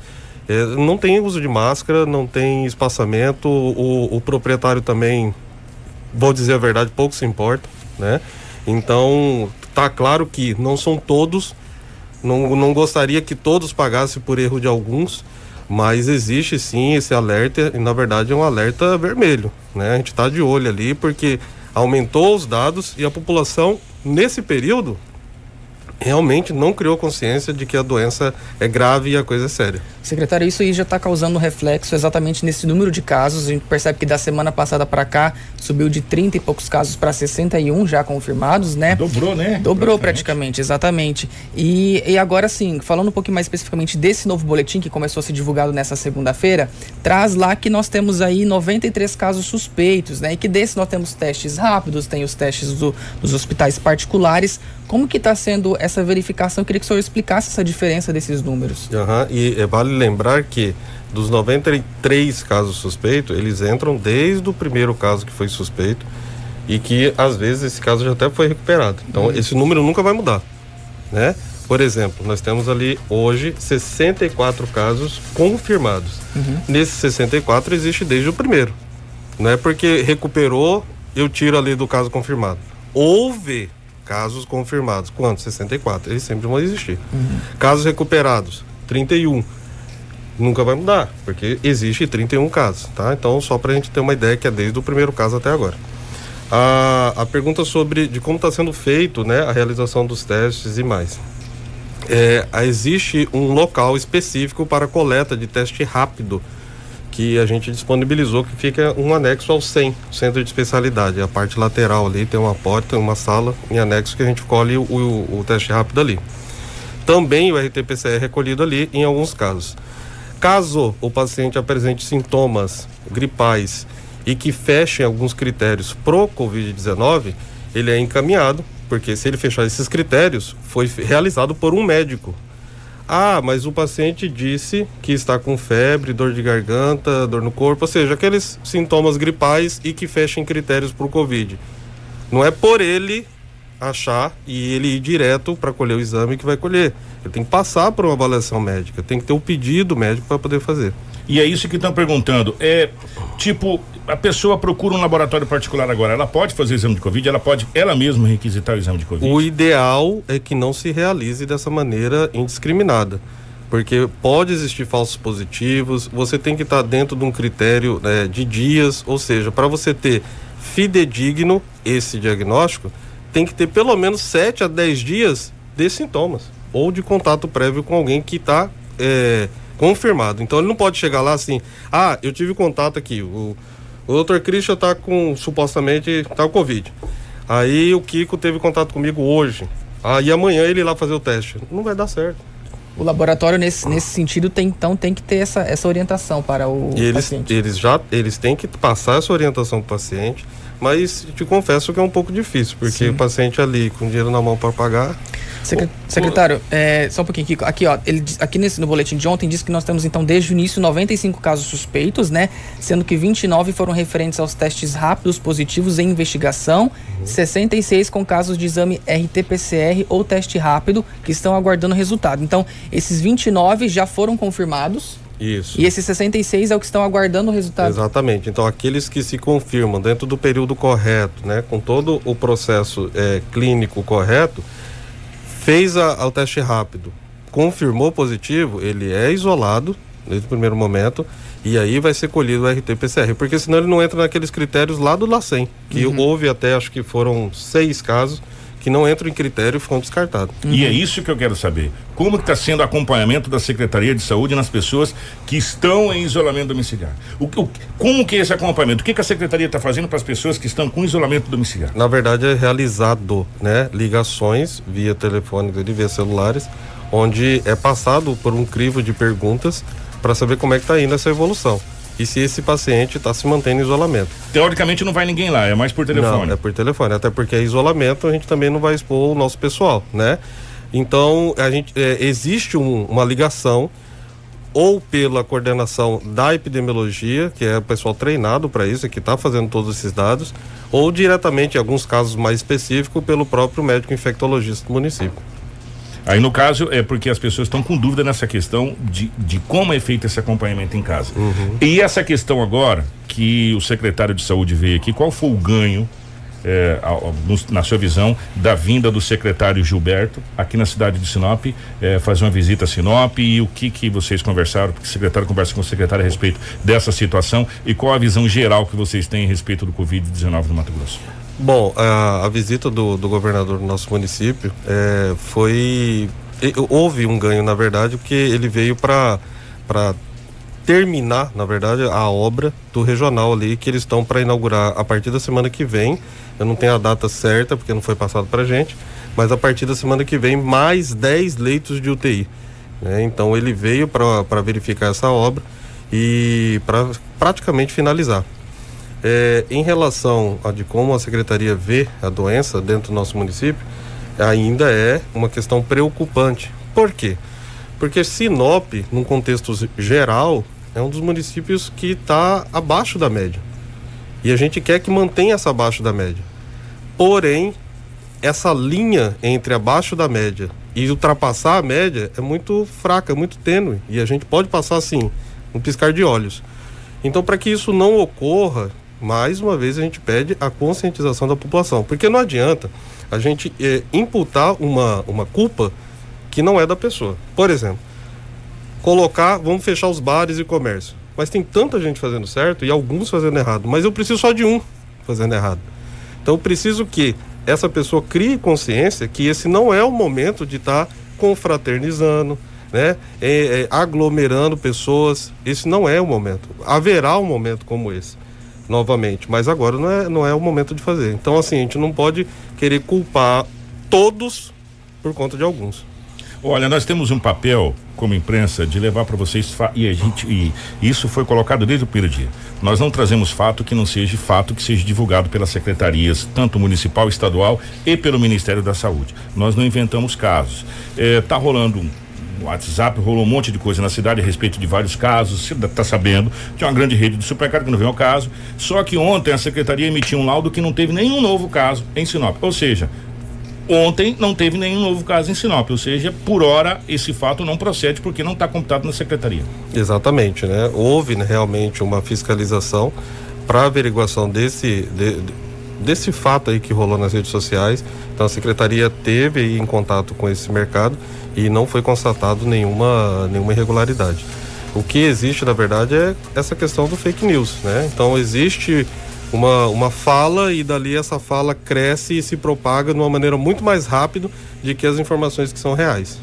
S8: é, não tem uso de máscara, não tem espaçamento, o, o, proprietário também, vou dizer a verdade, pouco se importa, né? Então, tá claro que não são todos, não, não gostaria que todos pagassem por erro de alguns, mas existe sim esse alerta, e na verdade é um alerta vermelho, né? A gente está de olho ali porque aumentou os dados e a população, nesse período, realmente não criou consciência de que a doença é grave e a coisa é séria.
S3: Secretário, isso aí já está causando reflexo exatamente nesse número de casos. A gente percebe que da semana passada para cá subiu de 30 e poucos casos para 61 já confirmados, né?
S1: Dobrou, né?
S3: Dobrou praticamente, praticamente exatamente. E, e agora sim, falando um pouquinho mais especificamente desse novo boletim que começou a ser divulgado nessa segunda-feira, traz lá que nós temos aí 93 casos suspeitos, né? E que desse nós temos testes rápidos, tem os testes do, dos hospitais particulares. Como que está sendo essa verificação? Eu queria que o senhor explicasse essa diferença desses números.
S8: Uhum, e é, vale lembrar que dos 93 casos suspeitos, eles entram desde o primeiro caso que foi suspeito e que às vezes esse caso já até foi recuperado. Então uhum. esse número nunca vai mudar, né? Por exemplo, nós temos ali hoje 64 casos confirmados. Uhum. Nesses 64 existe desde o primeiro. Não é porque recuperou, eu tiro ali do caso confirmado. Houve Casos confirmados, quantos? 64. Eles sempre vão existir. Uhum. Casos recuperados, 31. Nunca vai mudar, porque existe 31 casos, tá? Então, só para a gente ter uma ideia que é desde o primeiro caso até agora. A, a pergunta sobre de como está sendo feito né, a realização dos testes e mais. É, existe um local específico para coleta de teste rápido que a gente disponibilizou, que fica um anexo ao CEM, Centro de Especialidade. A parte lateral ali tem uma porta, uma sala em anexo que a gente colhe o, o, o teste rápido ali. Também o RT-PCR é recolhido ali em alguns casos. Caso o paciente apresente sintomas gripais e que fechem alguns critérios pro Covid-19, ele é encaminhado, porque se ele fechar esses critérios, foi realizado por um médico ah, mas o paciente disse que está com febre, dor de garganta, dor no corpo, ou seja, aqueles sintomas gripais e que fechem critérios para o Covid. Não é por ele achar e ele ir direto para colher o exame que vai colher. Ele tem que passar por uma avaliação médica, tem que ter o um pedido médico para poder fazer.
S1: E é isso que estão perguntando. É tipo, a pessoa procura um laboratório particular agora, ela pode fazer exame de Covid, ela pode ela mesma requisitar o exame de Covid?
S8: O ideal é que não se realize dessa maneira indiscriminada. Porque pode existir falsos positivos, você tem que estar dentro de um critério né, de dias, ou seja, para você ter fidedigno esse diagnóstico, tem que ter pelo menos 7 a 10 dias de sintomas ou de contato prévio com alguém que está é, confirmado. Então ele não pode chegar lá assim, ah, eu tive contato aqui, o, o doutor Christian está com, supostamente, tá com Covid. Aí o Kiko teve contato comigo hoje. Aí amanhã ele ir lá fazer o teste. Não vai dar certo.
S3: O laboratório, nesse, nesse sentido, tem, então tem que ter essa, essa orientação para o
S8: eles,
S3: paciente.
S8: Eles já eles têm que passar essa orientação para o paciente, mas te confesso que é um pouco difícil, porque Sim. o paciente ali com dinheiro na mão para pagar.
S3: Secretário, é, só um pouquinho, Kiko. Aqui, ó, ele, aqui nesse, no boletim de ontem diz que nós temos, então, desde o início, 95 casos suspeitos, né? Sendo que 29 foram referentes aos testes rápidos positivos em investigação, uhum. 66 com casos de exame RT-PCR ou teste rápido que estão aguardando resultado. Então, esses 29 já foram confirmados.
S8: Isso.
S3: E esses 66 é o que estão aguardando o resultado.
S8: Exatamente. Então, aqueles que se confirmam dentro do período correto, né, com todo o processo é, clínico correto, fez a, o teste rápido, confirmou positivo, ele é isolado desde o primeiro momento e aí vai ser colhido o RT-PCR, porque senão ele não entra naqueles critérios lá do LACEN, que uhum. houve até, acho que foram seis casos que não entram em critério e ficam descartados.
S1: E é isso que eu quero saber. Como está sendo o acompanhamento da Secretaria de Saúde nas pessoas que estão em isolamento domiciliar? O, o, como que é esse acompanhamento? O que, que a Secretaria está fazendo para as pessoas que estão com isolamento domiciliar?
S8: Na verdade, é realizado né, ligações via telefônica e via celulares, onde é passado por um crivo de perguntas para saber como é que está indo essa evolução e se esse paciente está se mantendo em isolamento.
S1: Teoricamente não vai ninguém lá, é mais por telefone.
S8: Não, é por telefone, até porque é isolamento, a gente também não vai expor o nosso pessoal, né? Então, a gente é, existe um, uma ligação ou pela coordenação da epidemiologia, que é o pessoal treinado para isso, que está fazendo todos esses dados, ou diretamente, em alguns casos mais específicos, pelo próprio médico infectologista do município.
S1: Aí no caso é porque as pessoas estão com dúvida nessa questão de, de como é feito esse acompanhamento em casa.
S8: Uhum.
S1: E essa questão agora que o secretário de saúde veio aqui, qual foi o ganho é, no, na sua visão da vinda do secretário Gilberto aqui na cidade de Sinop é, fazer uma visita a Sinop e o que que vocês conversaram, porque o secretário conversa com o secretário a respeito dessa situação e qual a visão geral que vocês têm a respeito do Covid-19 no Mato Grosso?
S8: Bom, a, a visita do, do, governador do nosso município é, foi. Houve um ganho, na verdade, porque ele veio para terminar, na verdade, a obra do regional ali que eles estão para inaugurar a partir da semana que vem. Eu não tenho a data certa porque não foi passado para gente, mas a partir da semana que vem mais 10 leitos de UTI. Né? Então ele veio para verificar essa obra e para praticamente finalizar. É, em relação a de como a secretaria vê a doença dentro do nosso município, ainda é uma questão preocupante. Por quê? Porque Sinop, num contexto geral, é um dos municípios que está abaixo da média. E a gente quer que mantenha essa abaixo da média. Porém, essa linha entre abaixo da média e ultrapassar a média é muito fraca, muito tênue. E a gente pode passar assim, um piscar de olhos. Então, para que isso não ocorra, mais uma vez a gente pede a conscientização da população, porque não adianta a gente é, imputar uma, uma culpa que não é da pessoa. Por exemplo, colocar, vamos fechar os bares e comércio. Mas tem tanta gente fazendo certo e alguns fazendo errado, mas eu preciso só de um fazendo errado. Então eu preciso que essa pessoa crie consciência que esse não é o momento de estar tá confraternizando, né? É, é, aglomerando pessoas. Esse não é o momento. Haverá um momento como esse novamente, mas agora não é, não é o momento de fazer. Então, assim, a gente não pode querer culpar todos por conta de alguns.
S1: Olha, nós temos um papel como imprensa de levar para vocês e a gente e isso foi colocado desde o primeiro dia. Nós não trazemos fato que não seja fato que seja divulgado pelas secretarias, tanto municipal, estadual e pelo Ministério da Saúde. Nós não inventamos casos. Está é, rolando um WhatsApp, rolou um monte de coisa na cidade a respeito de vários casos, você está sabendo, tinha uma grande rede de supermercado que não veio ao caso, só que ontem a secretaria emitiu um laudo que não teve nenhum novo caso em Sinop, ou seja, ontem não teve nenhum novo caso em Sinop, ou seja, por hora esse fato não procede porque não está computado na secretaria.
S8: Exatamente, né? Houve né, realmente uma fiscalização para averiguação desse de, desse fato aí que rolou nas redes sociais. Então a secretaria teve em contato com esse mercado e não foi constatado nenhuma, nenhuma irregularidade. O que existe, na verdade, é essa questão do fake news, né? Então existe uma, uma fala e dali essa fala cresce e se propaga de uma maneira muito mais rápida de que as informações que são reais.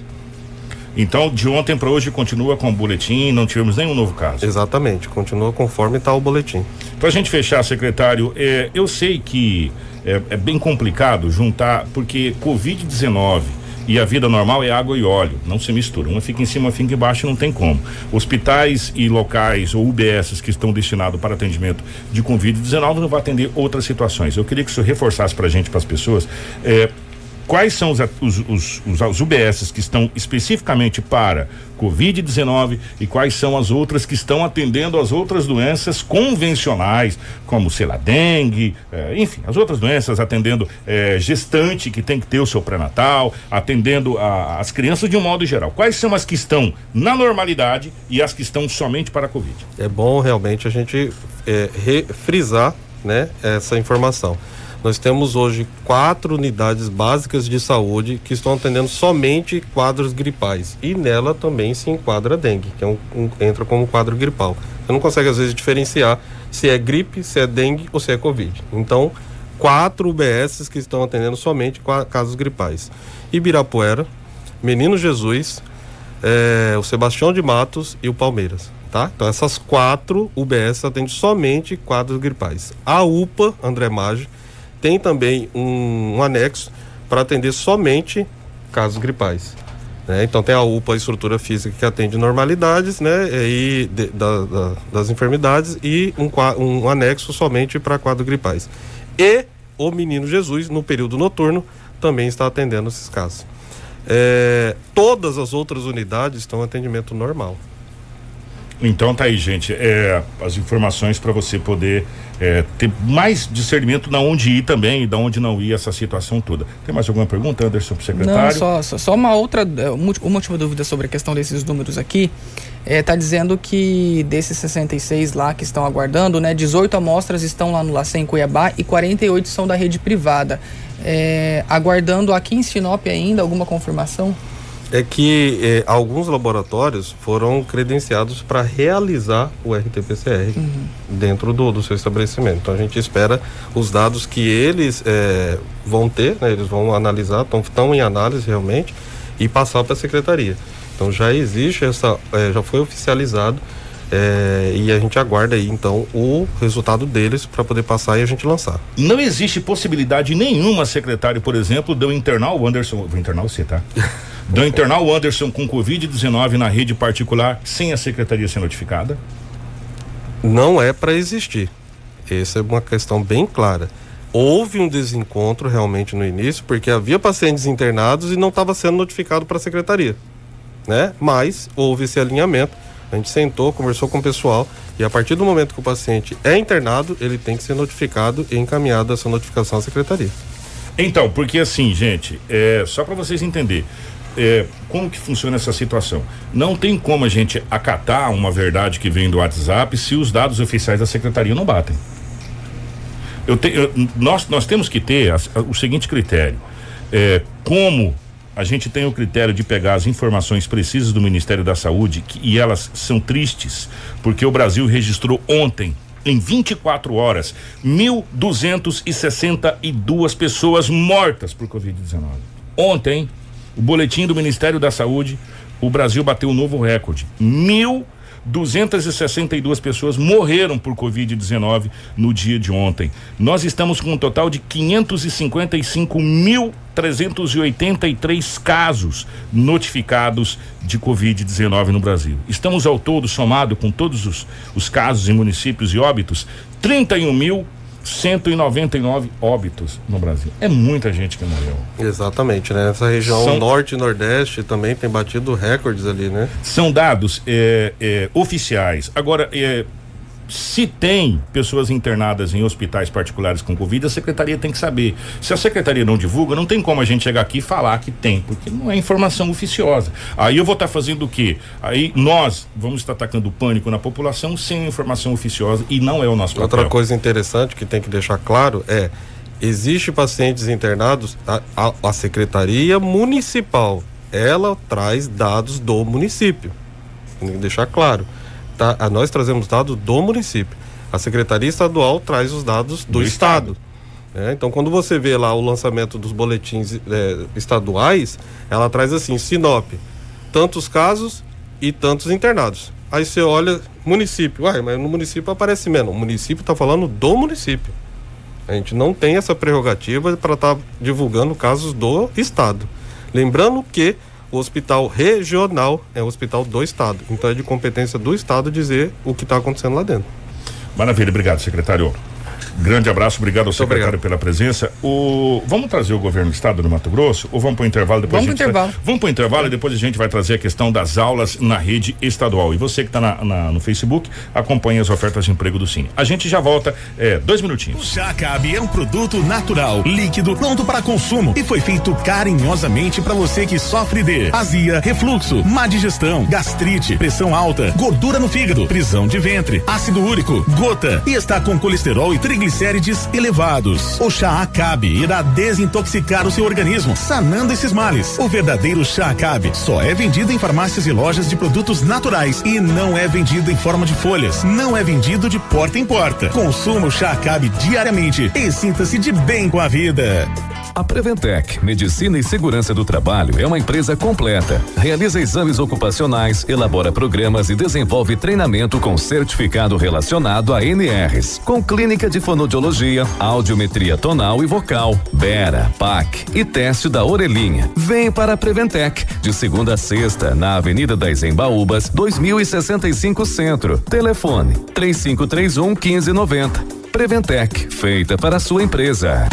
S1: Então, de ontem para hoje continua com o boletim, não tivemos nenhum novo caso.
S8: Exatamente, continua conforme está o boletim.
S1: Para a gente fechar, secretário, é, eu sei que é, é bem complicado juntar, porque Covid-19 e a vida normal é água e óleo, não se mistura. Uma fica em cima, uma fica embaixo, não tem como. Hospitais e locais ou UBSs que estão destinados para atendimento de Covid-19 não vão atender outras situações. Eu queria que o senhor reforçasse para a gente, para as pessoas, é, quais são os, os, os, os UBSs que estão especificamente para Covid-19 e quais são as outras que estão atendendo as outras doenças convencionais, como, sei lá, dengue, eh, enfim, as outras doenças atendendo eh, gestante que tem que ter o seu pré-natal, atendendo a, as crianças de um modo geral. Quais são as que estão na normalidade e as que estão somente para a Covid?
S8: É bom realmente a gente eh, refrisar né, essa informação. Nós temos hoje quatro unidades básicas de saúde que estão atendendo somente quadros gripais. E nela também se enquadra a dengue, que é um, um, entra como quadro gripal. Você não consegue, às vezes, diferenciar se é gripe, se é dengue ou se é Covid. Então, quatro UBSs que estão atendendo somente casos gripais. Ibirapuera, Menino Jesus, é, o Sebastião de Matos e o Palmeiras. Tá? Então essas quatro UBS atendem somente quadros gripais. A UPA, André Maggi, tem também um, um anexo para atender somente casos gripais. Né? Então tem a UPA, a estrutura física que atende normalidades, né? E de, da, da, das enfermidades e um, um anexo somente para quadros gripais. E o Menino Jesus, no período noturno, também está atendendo esses casos. É, todas as outras unidades estão em atendimento normal.
S1: Então tá aí, gente. É, as informações para você poder é, ter mais discernimento na onde ir também e da onde não ir essa situação toda. Tem mais alguma pergunta, Anderson, pro secretário?
S3: Não, só, só, só uma outra, é, uma última dúvida sobre a questão desses números aqui. É, tá dizendo que desses 66 lá que estão aguardando, né, 18 amostras estão lá no LACEN Cuiabá e 48 são da rede privada. É, aguardando aqui em Sinop ainda alguma confirmação?
S8: É que eh, alguns laboratórios foram credenciados para realizar o RT-PCR uhum. dentro do, do, seu estabelecimento. Então a gente espera os dados que eles eh, vão ter, né, eles vão analisar, estão em análise realmente e passar para a secretaria. Então já existe essa, eh, já foi oficializado e a gente aguarda aí então o resultado deles para poder passar e a gente lançar.
S1: Não existe possibilidade nenhuma, secretário, por exemplo, de eu internar o Anderson. Vou internar você, tá? do internar o Anderson com Covid-19 na rede particular sem a secretaria ser notificada?
S8: Não é para existir. Essa é uma questão bem clara. Houve um desencontro realmente no início, porque havia pacientes internados e não estava sendo notificado para a secretaria. Né? Mas houve esse alinhamento. A gente sentou, conversou com o pessoal e a partir do momento que o paciente é internado, ele tem que ser notificado e encaminhado essa notificação à secretaria.
S1: Então, porque assim, gente, é, só para vocês entenderem, é, como que funciona essa situação? Não tem como a gente acatar uma verdade que vem do WhatsApp se os dados oficiais da secretaria não batem. Eu te, eu, nós, nós temos que ter a, o seguinte critério: é, como a gente tem o critério de pegar as informações precisas do Ministério da Saúde que, e elas são tristes, porque o Brasil registrou ontem em 24 horas 1.262 pessoas mortas por Covid-19. Ontem, o boletim do Ministério da Saúde, o Brasil bateu um novo recorde. Mil 262 pessoas morreram por Covid-19 no dia de ontem. Nós estamos com um total de 555.383 casos notificados de Covid-19 no Brasil. Estamos ao todo, somado com todos os, os casos em municípios e óbitos, 31 mil 199 óbitos no Brasil. É muita gente que morreu.
S8: Exatamente, né? Essa região São... norte e nordeste também tem batido recordes ali, né?
S1: São dados é, é, oficiais. Agora, é, se tem pessoas internadas em hospitais particulares com Covid, a secretaria tem que saber. Se a secretaria não divulga, não tem como a gente chegar aqui e falar que tem, porque não é informação oficiosa. Aí eu vou estar tá fazendo o quê? Aí nós vamos estar atacando o pânico na população sem informação oficiosa e não é o nosso papel.
S8: Outra coisa interessante que tem que deixar claro é existe pacientes internados, a, a, a secretaria municipal, ela traz dados do município. Tem que deixar claro tá, nós trazemos dados do município. A Secretaria Estadual traz os dados do, do Estado. Estado. É, então, quando você vê lá o lançamento dos boletins é, estaduais, ela traz assim: Sinop, tantos casos e tantos internados. Aí você olha, município, uai, mas no município aparece menos. O município está falando do município. A gente não tem essa prerrogativa para estar tá divulgando casos do Estado. Lembrando que o hospital regional é o hospital do estado. Então é de competência do estado dizer o que está acontecendo lá dentro.
S1: Maravilha, obrigado, secretário. Grande abraço, obrigado ao Muito secretário obrigado. pela presença. O, vamos trazer o governo do estado do Mato Grosso ou vamos para o intervalo depois?
S3: Vamos para o intervalo.
S1: Vamos para o intervalo e depois a gente vai trazer a questão das aulas na rede estadual. E você que está no Facebook, acompanhe as ofertas de emprego do Cine. A gente já volta, é, dois minutinhos.
S9: O Jacabe é um produto natural, líquido, pronto para consumo e foi feito carinhosamente para você que sofre de azia, refluxo, má digestão, gastrite, pressão alta, gordura no fígado, prisão de ventre, ácido úrico, gota e está com colesterol e triglicerídeos triglicérides elevados. O chá Acabe irá desintoxicar o seu organismo, sanando esses males. O verdadeiro chá Acabe só é vendido em farmácias e lojas de produtos naturais e não é vendido em forma de folhas. Não é vendido de porta em porta. Consuma o chá Acabe diariamente e sinta-se de bem com a vida.
S2: A Preventec, Medicina e Segurança do Trabalho, é uma empresa completa. Realiza exames ocupacionais, elabora programas e desenvolve treinamento com certificado relacionado a NRs, com clínica de fonodiologia, audiometria tonal e vocal, Bera, PAC e teste da orelhinha. Vem para a Preventec, de segunda a sexta, na Avenida das Embaúbas, 2065 Centro. Telefone 3531 1590. Preventec, feita para sua empresa.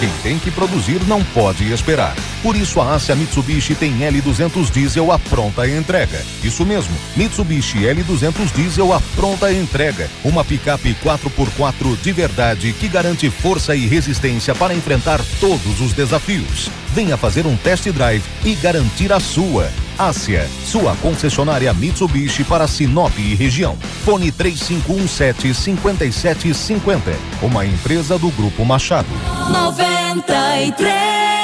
S10: Quem tem que produzir não pode esperar. Por isso a Ásia Mitsubishi tem L200 Diesel à pronta entrega. Isso mesmo, Mitsubishi L200 Diesel à pronta entrega. Uma picape 4x4 de verdade que garante força e resistência para enfrentar todos os desafios. Venha fazer um test drive e garantir a sua. Ásia, sua concessionária Mitsubishi para Sinop e região. Fone 3517 5750. Uma empresa do Grupo Machado.
S11: 93.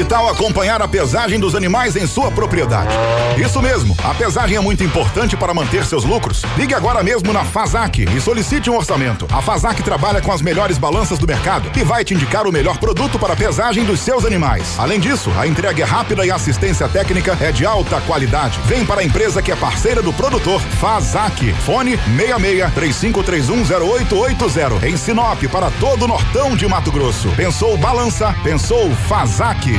S12: Que tal acompanhar a pesagem dos animais em sua propriedade? Isso mesmo, a pesagem é muito importante para manter seus lucros. Ligue agora mesmo na Fazac e solicite um orçamento. A Fazac trabalha com as melhores balanças do mercado e vai te indicar o melhor produto para a pesagem dos seus animais. Além disso, a entrega é rápida e a assistência técnica é de alta qualidade. Vem para a empresa que é parceira do produtor, Fazac. Fone 66 35310880 em Sinop para todo o Nortão de Mato Grosso. Pensou balança? Pensou Fazac.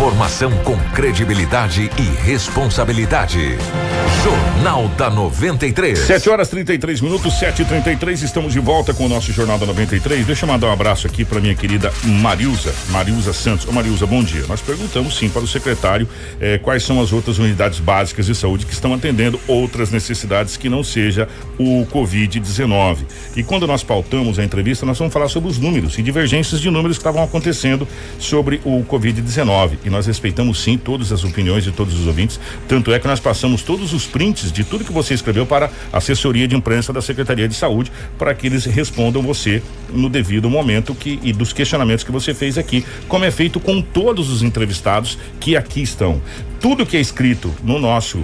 S2: Informação com credibilidade e responsabilidade. Jornal da 93.
S1: 7 horas 33 minutos, 7 e 33 estamos de volta com o nosso Jornal da 93. Deixa eu mandar um abraço aqui para minha querida Marilza, Marilza Santos. Ô Marilza, bom dia. Nós perguntamos sim para o secretário eh, quais são as outras unidades básicas de saúde que estão atendendo outras necessidades que não seja o Covid-19. E quando nós pautamos a entrevista, nós vamos falar sobre os números e divergências de números que estavam acontecendo sobre o Covid-19. Nós respeitamos sim todas as opiniões de todos os ouvintes. Tanto é que nós passamos todos os prints de tudo que você escreveu para a assessoria de imprensa da Secretaria de Saúde para que eles respondam você no devido momento que e dos questionamentos que você fez aqui, como é feito com todos os entrevistados que aqui estão. Tudo que é escrito no nosso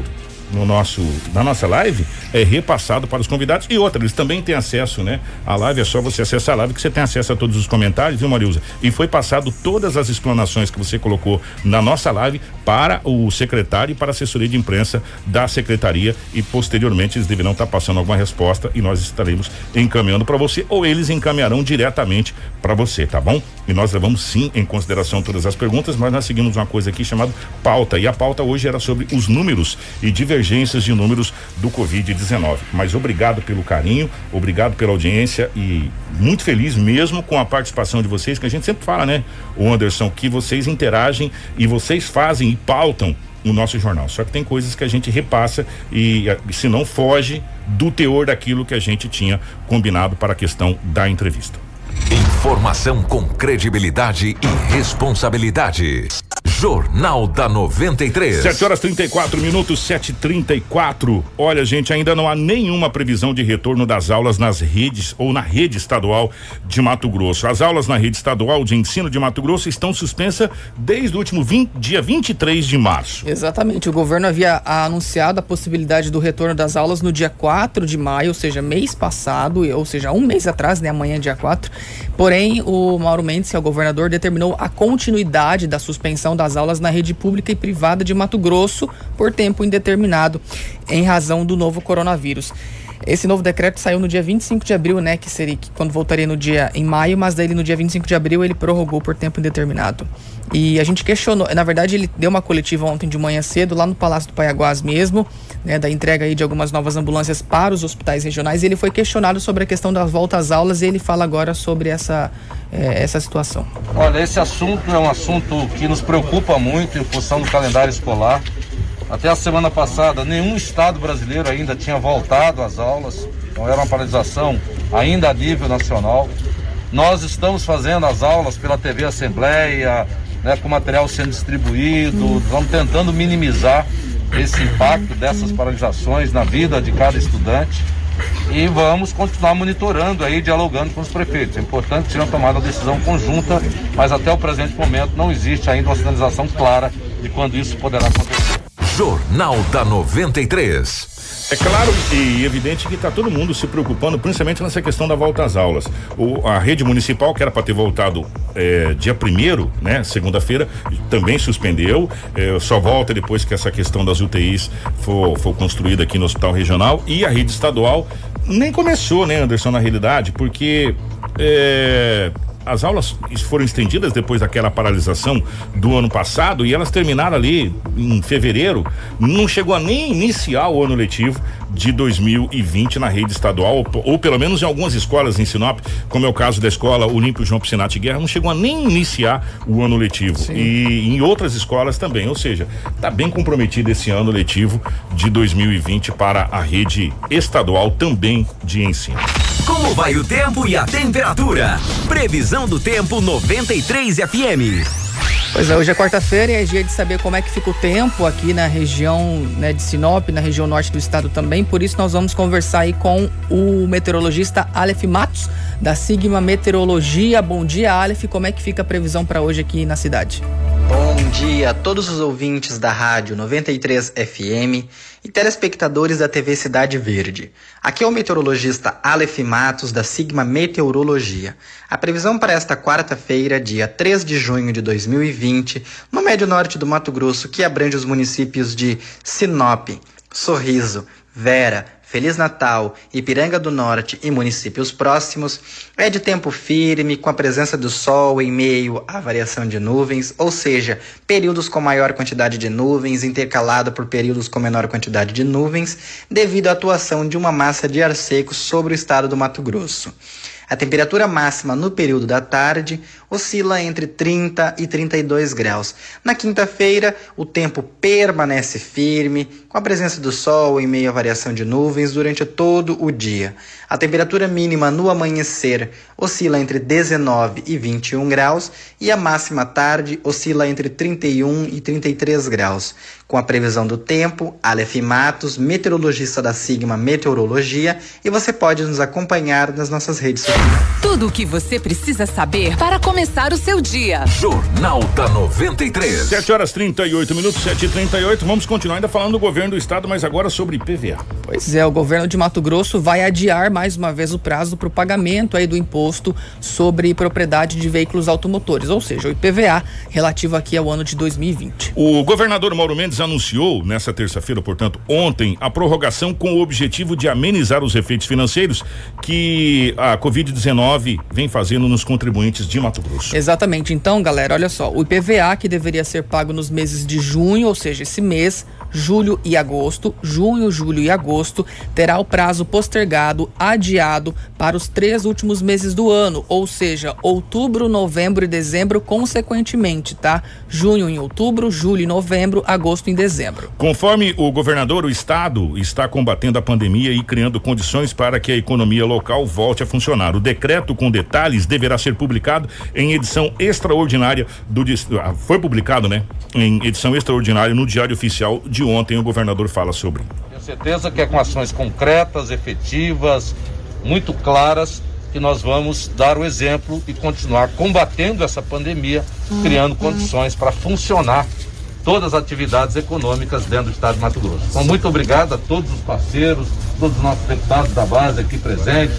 S1: no nosso na nossa live é repassado para os convidados. E outra eles também têm acesso né a live é só você acessar a live que você tem acesso a todos os comentários viu Marilza? E foi passado todas as explanações que você colocou na nossa live para o secretário e para a assessoria de imprensa da secretaria. E posteriormente eles deverão estar passando alguma resposta e nós estaremos encaminhando para você ou eles encaminharão diretamente para você tá bom? E nós levamos sim em consideração todas as perguntas mas nós seguimos uma coisa aqui chamada pauta. E a pauta hoje era sobre os números e divergências de números do Covid-19. Mas obrigado pelo carinho, obrigado pela audiência e muito feliz mesmo com a participação de vocês, que a gente sempre fala, né, o Anderson, que vocês interagem e vocês fazem e pautam o nosso jornal. Só que tem coisas que a gente repassa e se não foge do teor daquilo que a gente tinha combinado para a questão da entrevista.
S2: Informação com credibilidade e responsabilidade. Jornal da 93.
S1: 7 horas 34 minutos, 7h34. Olha, gente, ainda não há nenhuma previsão de retorno das aulas nas redes ou na rede estadual de Mato Grosso. As aulas na rede estadual de ensino de Mato Grosso estão suspensas desde o último 20, dia 23 de março.
S3: Exatamente. O governo havia anunciado a possibilidade do retorno das aulas no dia 4 de maio, ou seja, mês passado, ou seja, um mês atrás, né? Amanhã, dia 4. Porém, o Mauro Mendes, que é o governador, determinou a continuidade da suspensão das aulas na rede pública e privada de Mato Grosso por tempo indeterminado, em razão do novo coronavírus. Esse novo decreto saiu no dia 25 de abril, né? Que seria que quando voltaria no dia em maio, mas daí no dia 25 de abril ele prorrogou por tempo indeterminado. E a gente questionou, na verdade, ele deu uma coletiva ontem de manhã cedo, lá no Palácio do Paiaguás mesmo, né, da entrega aí de algumas novas ambulâncias para os hospitais regionais. Ele foi questionado sobre a questão das voltas às aulas e ele fala agora sobre essa, é, essa situação.
S11: Olha, esse assunto é um assunto que nos preocupa muito em função do calendário escolar. Até a semana passada, nenhum estado brasileiro ainda tinha voltado às aulas, então era uma paralisação ainda a nível nacional. Nós estamos fazendo as aulas pela TV Assembleia, né, com material sendo distribuído, vamos tentando minimizar esse impacto dessas paralisações na vida de cada estudante e vamos continuar monitorando aí, dialogando com os prefeitos. É importante que seja tomada uma decisão conjunta, mas até o presente momento não existe ainda uma sinalização clara de quando isso poderá acontecer.
S13: Jornal da 93.
S1: É claro e evidente que está todo mundo se preocupando, principalmente nessa questão da volta às aulas. O, a rede municipal, que era para ter voltado é, dia primeiro, né, segunda-feira, também suspendeu. É, só volta depois que essa questão das UTIs for, for construída aqui no Hospital Regional. E a rede estadual nem começou, né, Anderson, na realidade, porque é, as aulas foram estendidas depois daquela paralisação do ano passado e elas terminaram ali em fevereiro. Não chegou a nem iniciar o ano letivo de 2020 na rede estadual, ou, ou, pelo menos em algumas escolas em Sinop, como é o caso da escola Olímpio João Piscinati Guerra, não chegou a nem iniciar o ano letivo. Sim. E em outras escolas também, ou seja, está bem comprometido esse ano letivo de 2020 para a rede estadual também de ensino.
S13: Como vai o tempo e a temperatura? Previsão do tempo 93 FM.
S3: Pois é, hoje é quarta-feira e é dia de saber como é que fica o tempo aqui na região né, de Sinop, na região norte do estado também. Por isso nós vamos conversar aí com o meteorologista Aleph Matos, da Sigma Meteorologia. Bom dia, Aleph. Como é que fica a previsão para hoje aqui na cidade?
S14: Bom dia a todos os ouvintes da Rádio 93 FM e telespectadores da TV Cidade Verde. Aqui é o meteorologista Aleph Matos, da Sigma Meteorologia. A previsão para esta quarta-feira, dia 3 de junho de 2020, no médio norte do Mato Grosso, que abrange os municípios de Sinop, Sorriso, Vera, Feliz Natal, Ipiranga do Norte e municípios próximos, é de tempo firme, com a presença do sol em meio à variação de nuvens, ou seja, períodos com maior quantidade de nuvens intercalado por períodos com menor quantidade de nuvens, devido à atuação de uma massa de ar seco sobre o estado do Mato Grosso. A temperatura máxima no período da tarde oscila entre 30 e 32 graus. Na quinta-feira, o tempo permanece firme, com a presença do sol em meio à variação de nuvens durante todo o dia. A temperatura mínima no amanhecer oscila entre 19 e 21 graus e a máxima tarde oscila entre 31 e 33 graus. Com a previsão do tempo, Aleph Matos, meteorologista da Sigma Meteorologia, e você pode nos acompanhar nas nossas redes sociais.
S13: Tudo o que você precisa saber para começar o seu dia. Jornal da 93.
S1: 7 horas 38 minutos, 7 e 38 Vamos continuar ainda falando do governo do estado, mas agora sobre PVA.
S3: Pois é, o governo de Mato Grosso vai adiar mais uma vez o prazo para o pagamento aí do imposto sobre propriedade de veículos automotores, ou seja, o IPVA, relativo aqui ao ano de 2020.
S1: O governador Mauro Mendes anunciou nessa terça-feira, portanto, ontem, a prorrogação com o objetivo de amenizar os efeitos financeiros que a Covid-19 vem fazendo nos contribuintes de Mato Grosso.
S3: Exatamente. Então, galera, olha só, o IPVA que deveria ser pago nos meses de junho, ou seja, esse mês, julho e agosto, junho, julho e agosto, terá o prazo postergado, adiado para os três últimos meses do ano, ou seja, outubro, novembro e dezembro, consequentemente, tá? Junho em outubro, julho e novembro, agosto em dezembro.
S1: Conforme o governador, o estado está combatendo a pandemia e criando condições para que a economia local volte a funcionar. O decreto com detalhes deverá ser publicado em edição extraordinária do ah, foi publicado, né? Em edição extraordinária no Diário Oficial de ontem o governador fala sobre.
S11: Tenho certeza que é com ações concretas, efetivas, muito claras que nós vamos dar o exemplo e continuar combatendo essa pandemia, criando condições para funcionar todas as atividades econômicas dentro do estado de Mato Grosso. Então, muito obrigado a todos os parceiros, todos os nossos deputados da base aqui presentes,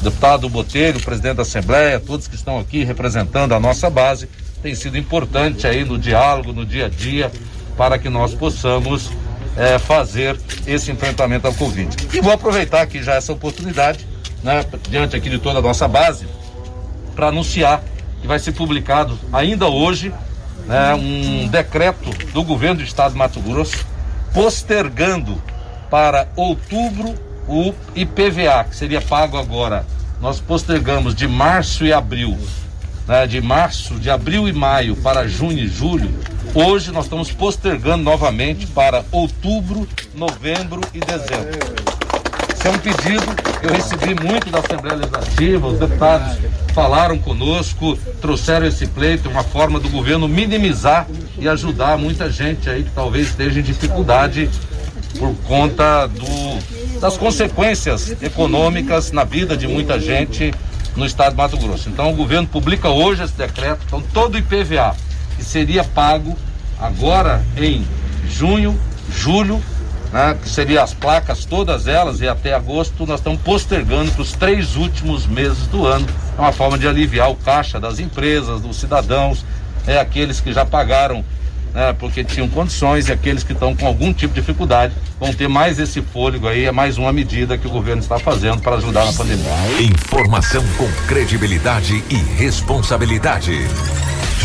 S11: deputado Botelho, presidente da Assembleia, todos que estão aqui representando a nossa base. Tem sido importante aí no diálogo, no dia a dia, para que nós possamos é, fazer esse enfrentamento ao Covid. E vou aproveitar aqui já essa oportunidade, né, diante aqui de toda a nossa base, para anunciar que vai ser publicado ainda hoje né, um decreto do governo do estado de Mato Grosso postergando para outubro o IPVA, que seria pago agora. Nós postergamos de março e abril, né, de março, de abril e maio para junho e julho. Hoje nós estamos postergando novamente para outubro, novembro e dezembro. Esse é um pedido que eu recebi muito da Assembleia Legislativa, os deputados falaram conosco, trouxeram esse pleito, uma forma do governo minimizar e ajudar muita gente aí que talvez esteja em dificuldade por conta do, das consequências econômicas na vida de muita gente no estado de Mato Grosso. Então o governo publica hoje esse decreto, então todo IPVA que seria pago agora em junho, julho, né, que seriam as placas, todas elas, e até agosto, nós estamos postergando para os três últimos meses do ano. É uma forma de aliviar o caixa das empresas, dos cidadãos, é aqueles que já pagaram né, porque tinham condições e aqueles que estão com algum tipo de dificuldade vão ter mais esse fôlego aí, é mais uma medida que o governo está fazendo para ajudar na pandemia.
S13: Informação com credibilidade e responsabilidade.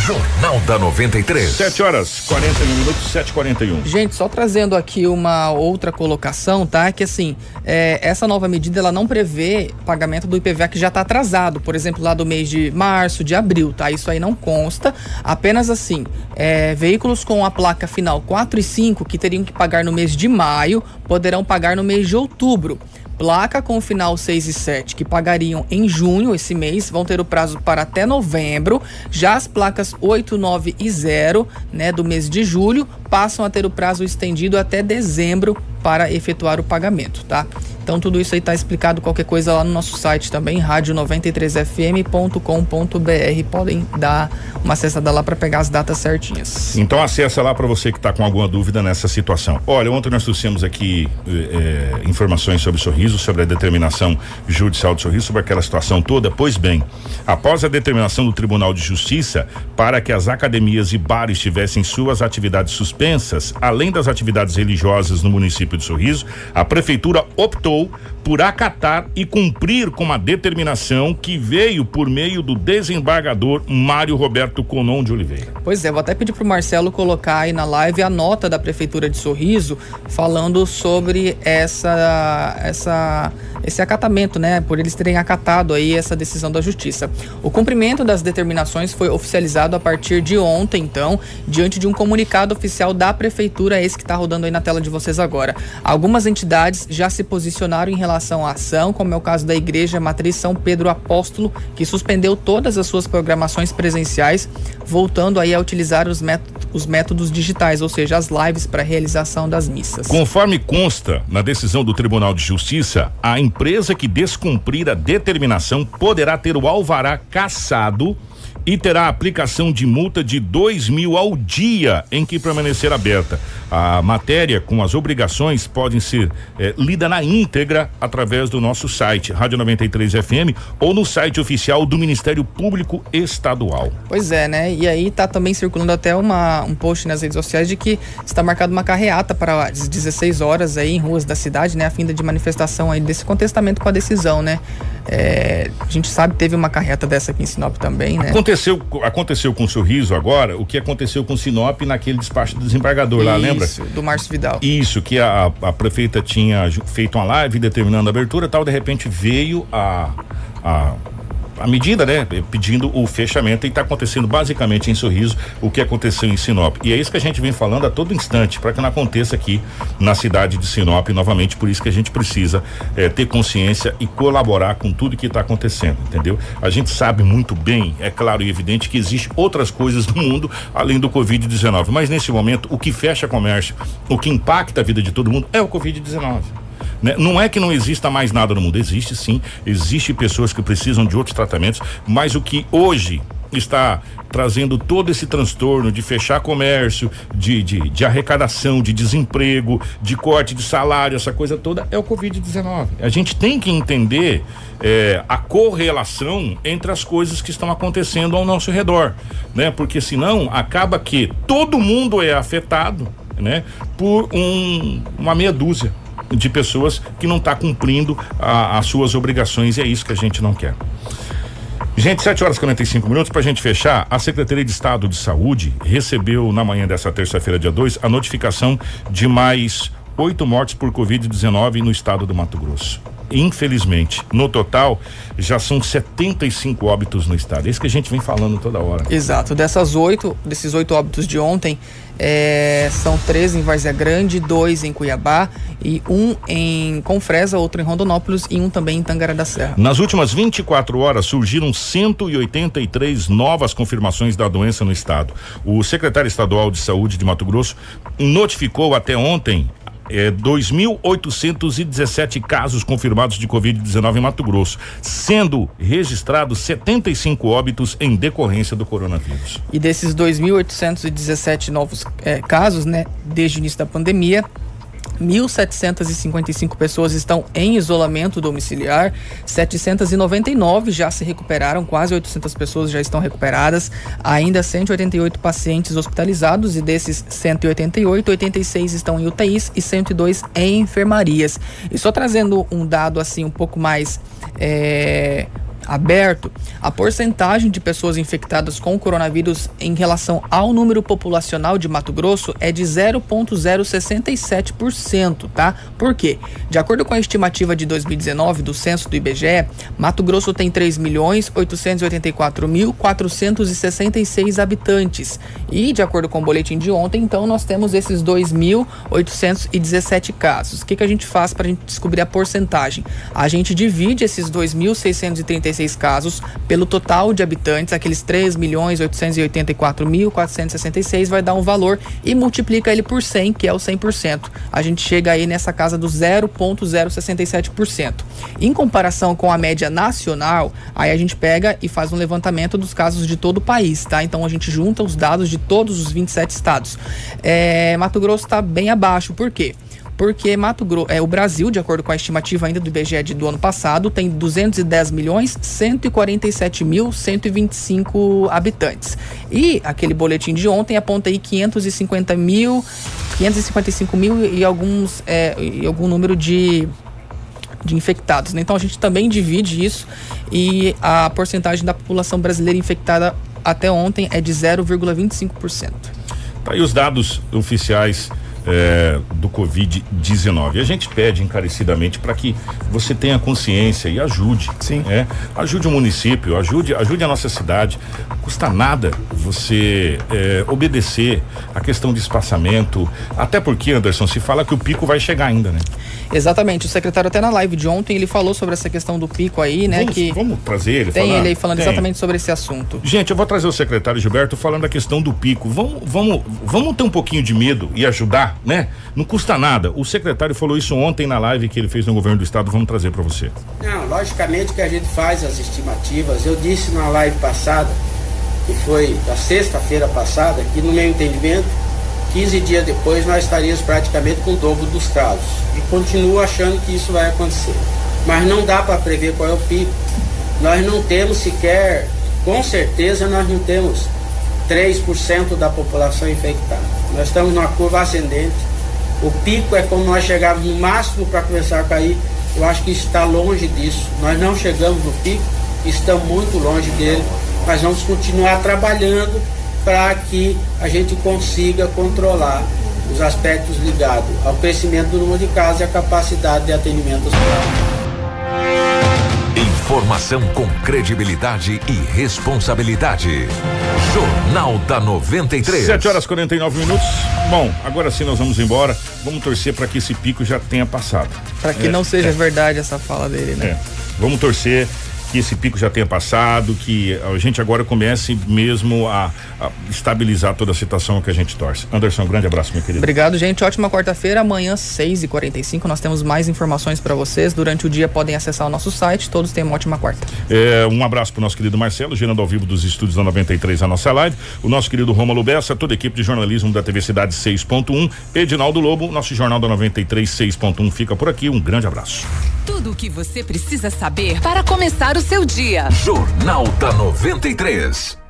S13: Jornal da 93.
S1: 7 horas 41 minutos, 7h41.
S3: Gente, só trazendo aqui uma outra colocação, tá? Que assim, é, essa nova medida ela não prevê pagamento do IPVA que já está atrasado, por exemplo, lá do mês de março, de abril, tá? Isso aí não consta. Apenas assim, é, veículos com a placa final 4 e 5 que teriam que pagar no mês de maio poderão pagar no mês de outubro. Placa com final 6 e 7, que pagariam em junho esse mês, vão ter o prazo para até novembro. Já as placas 8, 9 e 0, né, do mês de julho, passam a ter o prazo estendido até dezembro para efetuar o pagamento, tá? Então tudo isso aí tá explicado, qualquer coisa lá no nosso site também, rádio93fm.com.br. Podem dar uma acessada lá para pegar as datas certinhas.
S1: Então acessa lá para você que está com alguma dúvida nessa situação. Olha, ontem nós trouxemos aqui eh, informações sobre sorriso, sobre a determinação judicial de sorriso, sobre aquela situação toda. Pois bem, após a determinação do Tribunal de Justiça para que as academias e bares tivessem suas atividades suspensas, além das atividades religiosas no município de Sorriso, a prefeitura optou por acatar e cumprir com uma determinação que veio por meio do desembargador Mário Roberto Conon de Oliveira.
S3: Pois é, vou até pedir pro Marcelo colocar aí na live a nota da prefeitura de Sorriso falando sobre essa essa esse acatamento, né, por eles terem acatado aí essa decisão da justiça. O cumprimento das determinações foi oficializado a partir de ontem, então, diante de um comunicado oficial da prefeitura, esse que está rodando aí na tela de vocês agora. Algumas entidades já se posicionaram em relação à ação, como é o caso da Igreja Matriz São Pedro Apóstolo, que suspendeu todas as suas programações presenciais, voltando aí a utilizar os métodos, os métodos digitais, ou seja, as lives para realização das missas.
S1: Conforme consta na decisão do Tribunal de Justiça, a empresa que descumprir a determinação poderá ter o alvará cassado e terá aplicação de multa de dois mil ao dia em que permanecer aberta. A matéria com as obrigações podem ser eh, lida na íntegra através do nosso site Rádio 93 FM ou no site oficial do Ministério Público Estadual.
S3: Pois é, né? E aí tá também circulando até uma, um post nas redes sociais de que está marcada uma carreata para as 16 horas aí em ruas da cidade, né? A fim de manifestação aí desse contestamento com a decisão, né? É, a gente sabe teve uma carreata dessa aqui em Sinop também, né?
S1: Aconteceu, aconteceu com o Sorriso agora o que aconteceu com Sinop naquele despacho do desembargador lá, lembra?
S3: Isso, do Márcio Vidal.
S1: Isso, que a, a prefeita tinha feito uma live determinando a abertura e tal, de repente veio a, a a medida, né, pedindo o fechamento e está acontecendo basicamente em Sorriso o que aconteceu em Sinop. E é isso que a gente vem falando a todo instante para que não aconteça aqui na cidade de Sinop novamente. Por isso que a gente precisa eh, ter consciência e colaborar com tudo que está acontecendo, entendeu? A gente sabe muito bem, é claro e evidente que existe outras coisas no mundo além do Covid-19, mas nesse momento o que fecha comércio, o que impacta a vida de todo mundo é o Covid-19. Né? Não é que não exista mais nada no mundo, existe sim, existe pessoas que precisam de outros tratamentos, mas o que hoje está trazendo todo esse transtorno de fechar comércio, de, de, de arrecadação, de desemprego, de corte de salário, essa coisa toda, é o Covid-19. A gente tem que entender eh, a correlação entre as coisas que estão acontecendo ao nosso redor, né? Porque senão acaba que todo mundo é afetado, né? Por um, uma meia dúzia de pessoas que não está cumprindo as suas obrigações e é isso que a gente não quer. Gente, 7 horas e 45 minutos para a gente fechar. A Secretaria de Estado de Saúde recebeu na manhã dessa terça-feira, dia 2, a notificação de mais oito mortes por Covid-19 no estado do Mato Grosso. Infelizmente, no total, já são 75 óbitos no estado. É isso que a gente vem falando toda hora.
S3: Exato. Dessas oito, desses oito óbitos de ontem, é, são três em Várzea Grande, dois em Cuiabá e um em Confresa, outro em Rondonópolis e um também em Tangará da Serra.
S1: Nas últimas 24 horas surgiram 183 novas confirmações da doença no estado. O secretário estadual de saúde de Mato Grosso notificou até ontem é, 2.817 casos confirmados de Covid-19 em Mato Grosso, sendo registrados 75 óbitos em decorrência do coronavírus.
S3: E desses 2.817 novos é, casos, né, desde o início da pandemia, 1.755 pessoas estão em isolamento domiciliar, 799 já se recuperaram, quase 800 pessoas já estão recuperadas, ainda 188 pacientes hospitalizados e desses 188, 86 estão em UTIs e 102 em enfermarias. E só trazendo um dado assim um pouco mais é, aberto, a porcentagem de pessoas infectadas com o coronavírus em relação ao número populacional de Mato Grosso é de 0,067%, tá? Por quê? De acordo com a estimativa de 2019 do censo do IBGE, Mato Grosso tem 3.884.466 habitantes. E de acordo com o boletim de ontem, então nós temos esses 2.817 casos. O que, que a gente faz para a gente descobrir a porcentagem? A gente divide esses 2.636 46 casos pelo total de habitantes, aqueles 3 milhões 884 mil 466 vai dar um valor e multiplica ele por 100, que é o 100%. A gente chega aí nessa casa do 0.067%. Em comparação com a média nacional, aí a gente pega e faz um levantamento dos casos de todo o país, tá? Então a gente junta os dados de todos os 27 estados. É, Mato Grosso está bem abaixo, por quê? Porque Mato Grosso, é, o Brasil, de acordo com a estimativa ainda do IBGE do ano passado, tem 210 milhões 147 mil 125 habitantes. E aquele boletim de ontem aponta aí 550 mil, 555 mil e alguns é, e algum número de de infectados. Né? Então a gente também divide isso e a porcentagem da população brasileira infectada até ontem é de 0,25%.
S1: Tá aí os dados oficiais é, do Covid-19. A gente pede encarecidamente para que você tenha consciência e ajude. Sim. É, ajude o município, ajude, ajude a nossa cidade. Custa nada você é, obedecer a questão de espaçamento. Até porque, Anderson, se fala que o pico vai chegar ainda, né?
S3: Exatamente. O secretário até na live de ontem ele falou sobre essa questão do pico aí, né?
S1: Vamos,
S3: que
S1: vamos trazer ele.
S3: Tem
S1: falar?
S3: ele aí falando
S1: Tem.
S3: exatamente sobre esse assunto.
S1: Gente, eu vou trazer o secretário Gilberto falando da questão do pico. Vamos, vamos, vamos ter um pouquinho de medo e ajudar, né? Não custa nada. O secretário falou isso ontem na live que ele fez no governo do estado. Vamos trazer para você.
S15: Não, logicamente que a gente faz as estimativas. Eu disse na live passada, que foi da sexta-feira passada, que no meu entendimento 15 dias depois nós estaríamos praticamente com o dobro dos casos. E continuo achando que isso vai acontecer. Mas não dá para prever qual é o pico. Nós não temos sequer, com certeza nós não temos 3% da população infectada. Nós estamos numa curva ascendente. O pico é como nós chegávamos no máximo para começar a cair. Eu acho que está longe disso. Nós não chegamos no pico, estamos muito longe dele. Mas vamos continuar trabalhando para que a gente consiga controlar os aspectos ligados ao crescimento do número de casos e à capacidade de atendimento hospitalar.
S13: Informação com credibilidade e responsabilidade. Jornal da 93.
S1: 7 horas 49 minutos. Bom, agora sim nós vamos embora. Vamos torcer para que esse pico já tenha passado.
S3: Para que
S1: É,
S3: não seja
S1: é.
S3: verdade essa fala dele, né?
S1: É. Vamos torcer que esse pico já tenha passado, que a gente agora comece mesmo a, a estabilizar toda a situação que a gente torce. Anderson, um grande abraço, meu querido.
S3: Obrigado, gente. Ótima quarta-feira. Amanhã, 6h45, nós temos mais informações para vocês. Durante o dia podem acessar o nosso site. Todos tenham uma ótima quarta.
S1: É, um abraço pro nosso querido Marcelo, gerando ao vivo dos estúdios da 93 a nossa live. O nosso querido Romulo Bessa, toda a equipe de jornalismo da TV Cidade 6.1. Edinaldo Lobo, nosso jornal da 93 6.1 fica por aqui. Um grande abraço.
S16: Tudo o que você precisa saber para começar o seu dia.
S13: Jornal da 93.